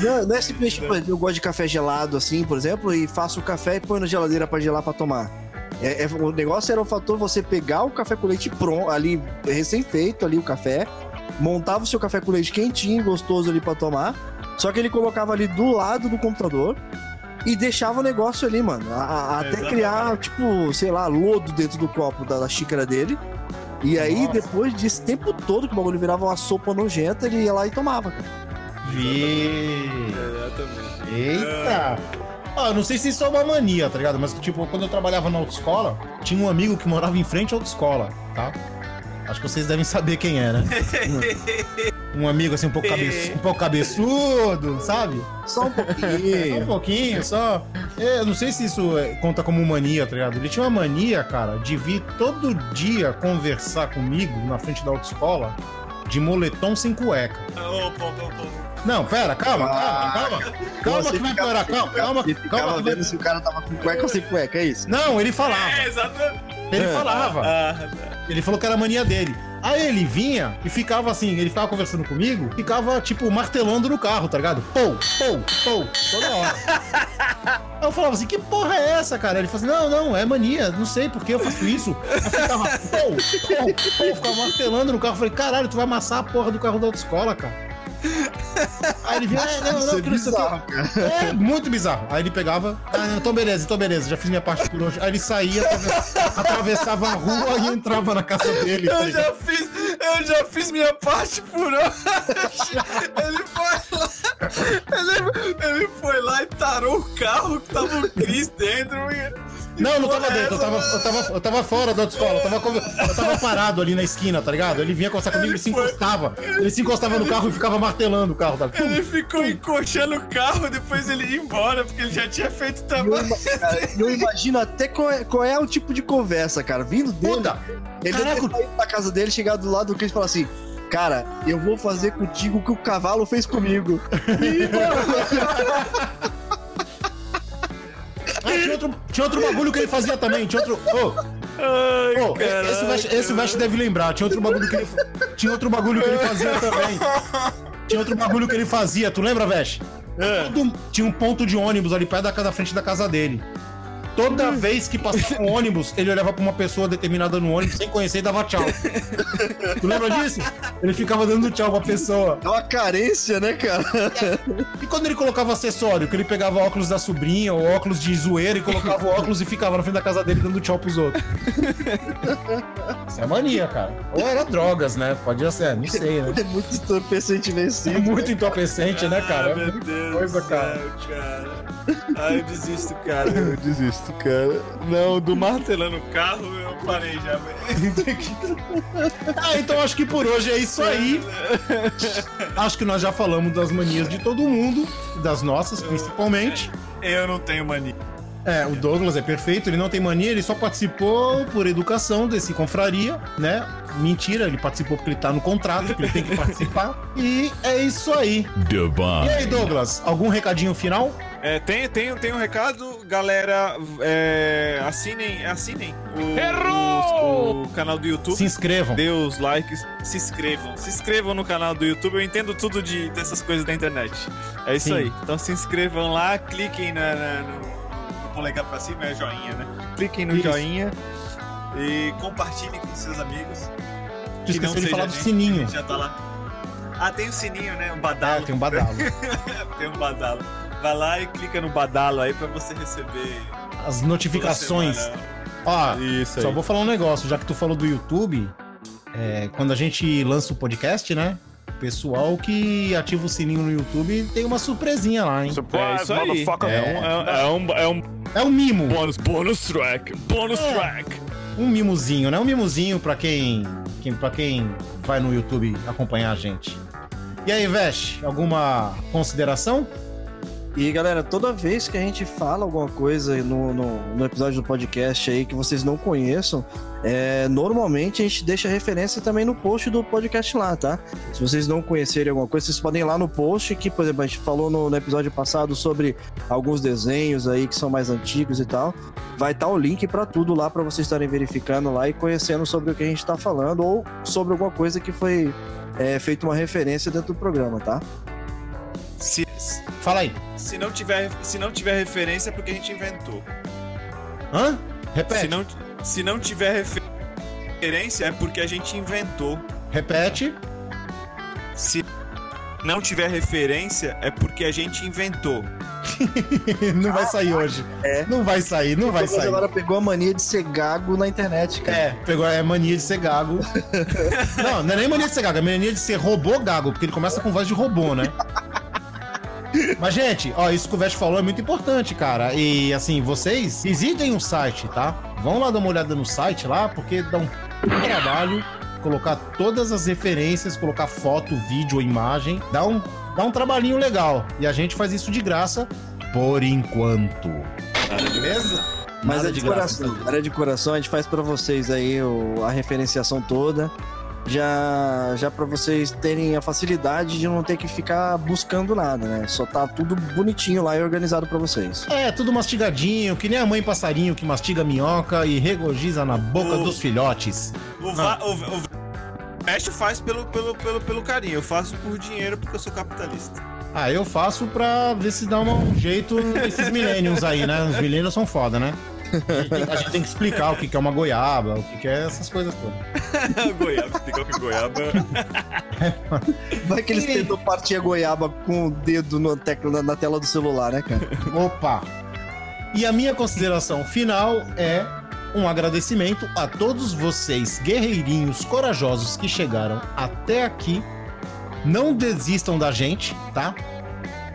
Não, não é simplesmente, exemplo, eu gosto de café gelado, assim, por exemplo, e faço o café e põe na geladeira pra gelar pra tomar. É, é- o negócio era o fator você pegar o café com leite pronto, ali, recém-feito ali o café, montava o seu café com leite quentinho, gostoso ali pra tomar, só que ele colocava ali do lado do computador e deixava o negócio ali, mano, a- a- até Exatamente. criar, tipo, sei lá, lodo dentro do copo da, da xícara dele. E aí, Nossa. depois desse tempo todo que o bagulho virava uma sopa nojenta, ele ia lá e tomava, cara. Vi. Exatamente. Eita! Ah, eu não sei se isso é uma mania, tá ligado? Mas, tipo, quando eu trabalhava na autoescola, tinha um amigo que morava em frente à autoescola, tá? Acho que vocês devem saber quem é, né? um amigo, assim, um pouco, cabeçu- um pouco cabeçudo, sabe? Só um Só um pouquinho. pouquinho, só. É, Eu não sei se isso é, conta como mania, tá ligado? Ele tinha uma mania, cara, de vir todo dia conversar comigo na frente da autoescola de moletom sem cueca. Opa, opa, opa. Não, pera, calma, calma, calma. Calma Você que vai piorar, calma, calma, Ele ficava calma. vendo se o cara tava com cueca ou sem cueca, é isso? Não, ele falava. É, exatamente. Ele falava. Ah, Ele falou que era mania dele. Aí ele vinha e ficava assim, ele ficava conversando comigo, ficava, tipo, martelando no carro, tá ligado? Pou, pou, pou, toda hora. Aí eu falava assim, que porra é essa, cara? Ele falou assim, não, não, é mania, não sei por que eu faço isso. Aí ficava, pou, pou, pou, ficava martelando no carro. Eu falei, caralho, tu vai amassar a porra do carro da autoescola, cara. Aí ele vinha, é, não, não, é que não sei o. É, muito bizarro. Aí ele pegava, ah, não, então beleza, então beleza, já fiz minha parte por hoje. Aí ele saía, atravessa- atravessava a rua e entrava na casa dele. tá Eu já fiz, eu já fiz minha parte por hoje. Ele foi lá, ele, ele foi lá e tarou o carro que tava o Chris dentro. Não, não tava dentro, eu tava, eu tava, eu tava fora da autoescola, eu tava, eu tava parado ali na esquina, tá ligado? Ele vinha conversar comigo, ele se foi- encostava. Ele se encostava no carro e ficava martelando o carro, tá? Ele ficou encoxando o carro, depois ele ia embora, porque ele já tinha feito o Eu, trabalho. cara, eu imagino até qual é, qual é o tipo de conversa, cara. Vindo dele, Puta! ele caraca. deve ter da casa dele, chegar do lado do Chris e falar assim: Cara, eu vou fazer contigo o que o cavalo fez comigo. Ah, tinha outro, tinha outro bagulho que ele fazia também, tinha outro. Ô, Ai, ô, esse Vest, esse Vest deve lembrar, tinha outro bagulho que ele. Tinha outro bagulho que ele fazia também. Tinha outro bagulho que ele fazia, tu lembra, Vest? Todo- tinha um ponto de ônibus ali perto da, da frente da casa dele. Toda vez que passava um ônibus, ele olhava pra uma pessoa determinada no ônibus sem conhecer e dava tchau. tu lembra disso? Ele ficava dando tchau pra pessoa. É uma carência, né, cara? E quando ele colocava acessório, que ele pegava óculos da sobrinha ou óculos de zoeira e colocava o óculos e ficava na frente da casa dele dando tchau pros outros. Isso é mania, cara. Ou era drogas, né? Podia ser, não sei, né? É muito entorpecente É vencido. muito entorpecente, né, cara? Ah, É meu Deus coisa, cara. céu, cara. Ah, eu desisto, cara. Eu desisto, cara. Não, do martelando o carro eu parei já. Ah, então acho que por hoje é isso aí. Acho que nós já falamos das manias de todo mundo, das nossas principalmente. Eu não tenho mania. É, o Douglas é perfeito, ele não tem mania, ele só participou por educação desse confraria, né? Mentira, ele participou porque ele tá no contrato, que ele tem que participar. E é isso aí. E aí, Douglas, algum recadinho final? É, tem, tem, tem um recado, galera. É, assinem, assinem o, o, o canal do YouTube. Se inscrevam. Dê os likes, se inscrevam. Se inscrevam no canal do YouTube. Eu entendo tudo de, dessas coisas da internet. É isso Sim. aí. Então se inscrevam lá, cliquem na, na- no, no polegar pra cima, é joinha, né? Cliquem no Isso. joinha e compartilhem com seus amigos. Tu esqueceu de falar do gente, sininho. Já tá lá. Ah, tem o sininho, né? O Ah, badalo. tem um badalo. tem um badalo. Vai lá e clica no badalo aí pra você receber As notificações. Ó, Isso Só aí. vou falar um negócio, já que tu falou do YouTube, é, quando a gente lança o podcast, né? O pessoal que ativa o sininho no YouTube tem uma surpresinha lá, hein? É isso aí. É, um, é, um, é um É um mimo, bônus, bônus track. Bônus É. track. um mimozinho, né? Um mimozinho pra quem, quem, pra quem vai no YouTube acompanhar a gente. E aí, Vesh, alguma consideração? E galera, toda vez que a gente fala alguma coisa no, no, no episódio do podcast aí que vocês não conheçam, é, normalmente a gente deixa referência também no post do podcast lá, tá? Se vocês não conhecerem alguma coisa, vocês podem ir lá no post, que, por exemplo, a gente falou no, no episódio passado sobre alguns desenhos aí que são mais antigos e tal. Vai estar o link pra tudo lá pra vocês estarem verificando lá e conhecendo sobre o que a gente tá falando ou sobre alguma coisa que foi é, feita uma referência dentro do programa, tá? Se, Fala aí. se, não tiver, se não tiver referência é porque a gente inventou. Hã? Se Repete. não, se não tiver refer- referência é porque a gente inventou. Repete. Se não tiver referência é porque a gente inventou. não vai sair hoje. É. Não vai sair, não vai sair. agora pegou a mania de ser gago na internet, cara. É, pegou é mania de ser gago. não, não é nem mania de ser gago, é mania de ser robô gago, porque ele começa com voz de robô, né? Mas, gente, ó, isso que o Vest falou é muito importante, cara. E, assim, vocês visitem o site, tá? Vão lá dar uma olhada no site lá, porque dá um trabalho colocar todas as referências, colocar foto, vídeo, imagem. Dá um, dá um trabalhinho legal. E a gente faz isso de graça por enquanto. Beleza? Mas Nada é de, de graça. coração. Era de coração, a gente faz pra vocês aí o- a referenciação toda. Já, já para vocês terem a facilidade de não ter que ficar buscando nada, né? Só tá tudo bonitinho lá e organizado pra vocês. É, tudo mastigadinho, que nem a mãe passarinho que mastiga minhoca e regozija na boca O- dos filhotes. O, va, o, o Veste faz pelo, pelo, pelo, pelo carinho. Eu faço por dinheiro porque eu sou capitalista. Ah, eu faço pra ver se dá um jeito nesses millennials aí, né? Os millennials são foda, né? A gente, tem, que explicar o que é uma goiaba, o que que é essas coisas todas. goiaba, explicar o que é goiaba. Vai que eles tentam partir a goiaba com o dedo no tecla, na, na tela do celular, né, cara? Opa! E a minha consideração final é um agradecimento a todos vocês, guerreirinhos corajosos que chegaram até aqui. Não desistam da gente, tá?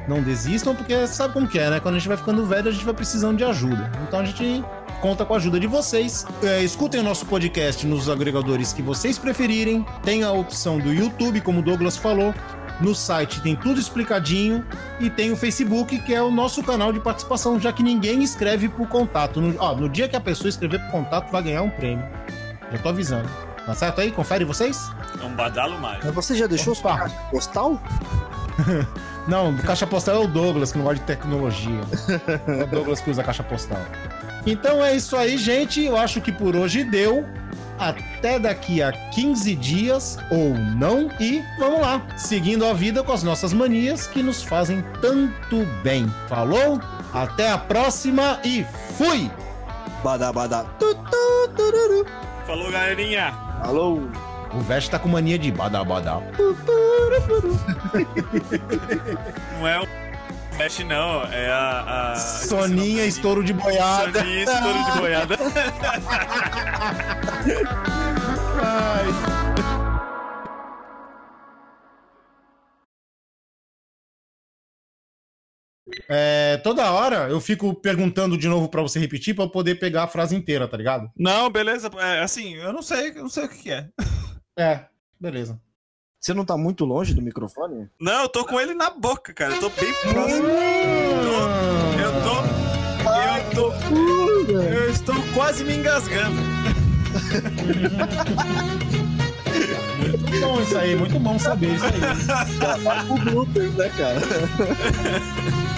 Não desistam, porque sabe como que é, né? Quando a gente vai ficando velho, a gente vai precisando de ajuda. Então a gente conta com a ajuda de vocês. É, escutem o nosso podcast nos agregadores que vocês preferirem. Tem a opção do YouTube, como o Douglas falou. No site tem tudo explicadinho. E tem o Facebook, que é o nosso canal de participação, já que ninguém escreve por contato. No, ó, no dia que a pessoa escrever por contato, vai ganhar um prêmio. Já tô avisando. Tá certo aí? Confere vocês? É um badalo mágico. Mas você já deixou Opa. caixa postal? Não, o caixa postal é o Douglas, que não gosta de tecnologia. É o Douglas que usa caixa postal. Então é isso aí, gente. Eu acho que por hoje deu. até daqui a 15 dias ou não. E vamos lá, seguindo a vida com as nossas manias que nos fazem tanto bem. Falou? Até a próxima e fui! Badá, badá. Falou, galerinha. Alô. O Vest tá com mania de badá badá. Não é o mexe, não. É a. a... Soninha, estouro de boiada. Soninha, estouro de boiada. Ai. É, toda hora eu fico perguntando de novo pra você repetir pra eu poder pegar a frase inteira, tá ligado? Não, beleza. É, assim, eu não sei, eu não sei o que que é. É, beleza. Você não tá muito longe do microfone? Não, eu tô com ele na boca, cara. Eu tô bem próximo. Eu tô. Eu tô. Eu estou quase me engasgando. Muito bom isso aí, muito bom saber isso aí. O Blooper, né, cara?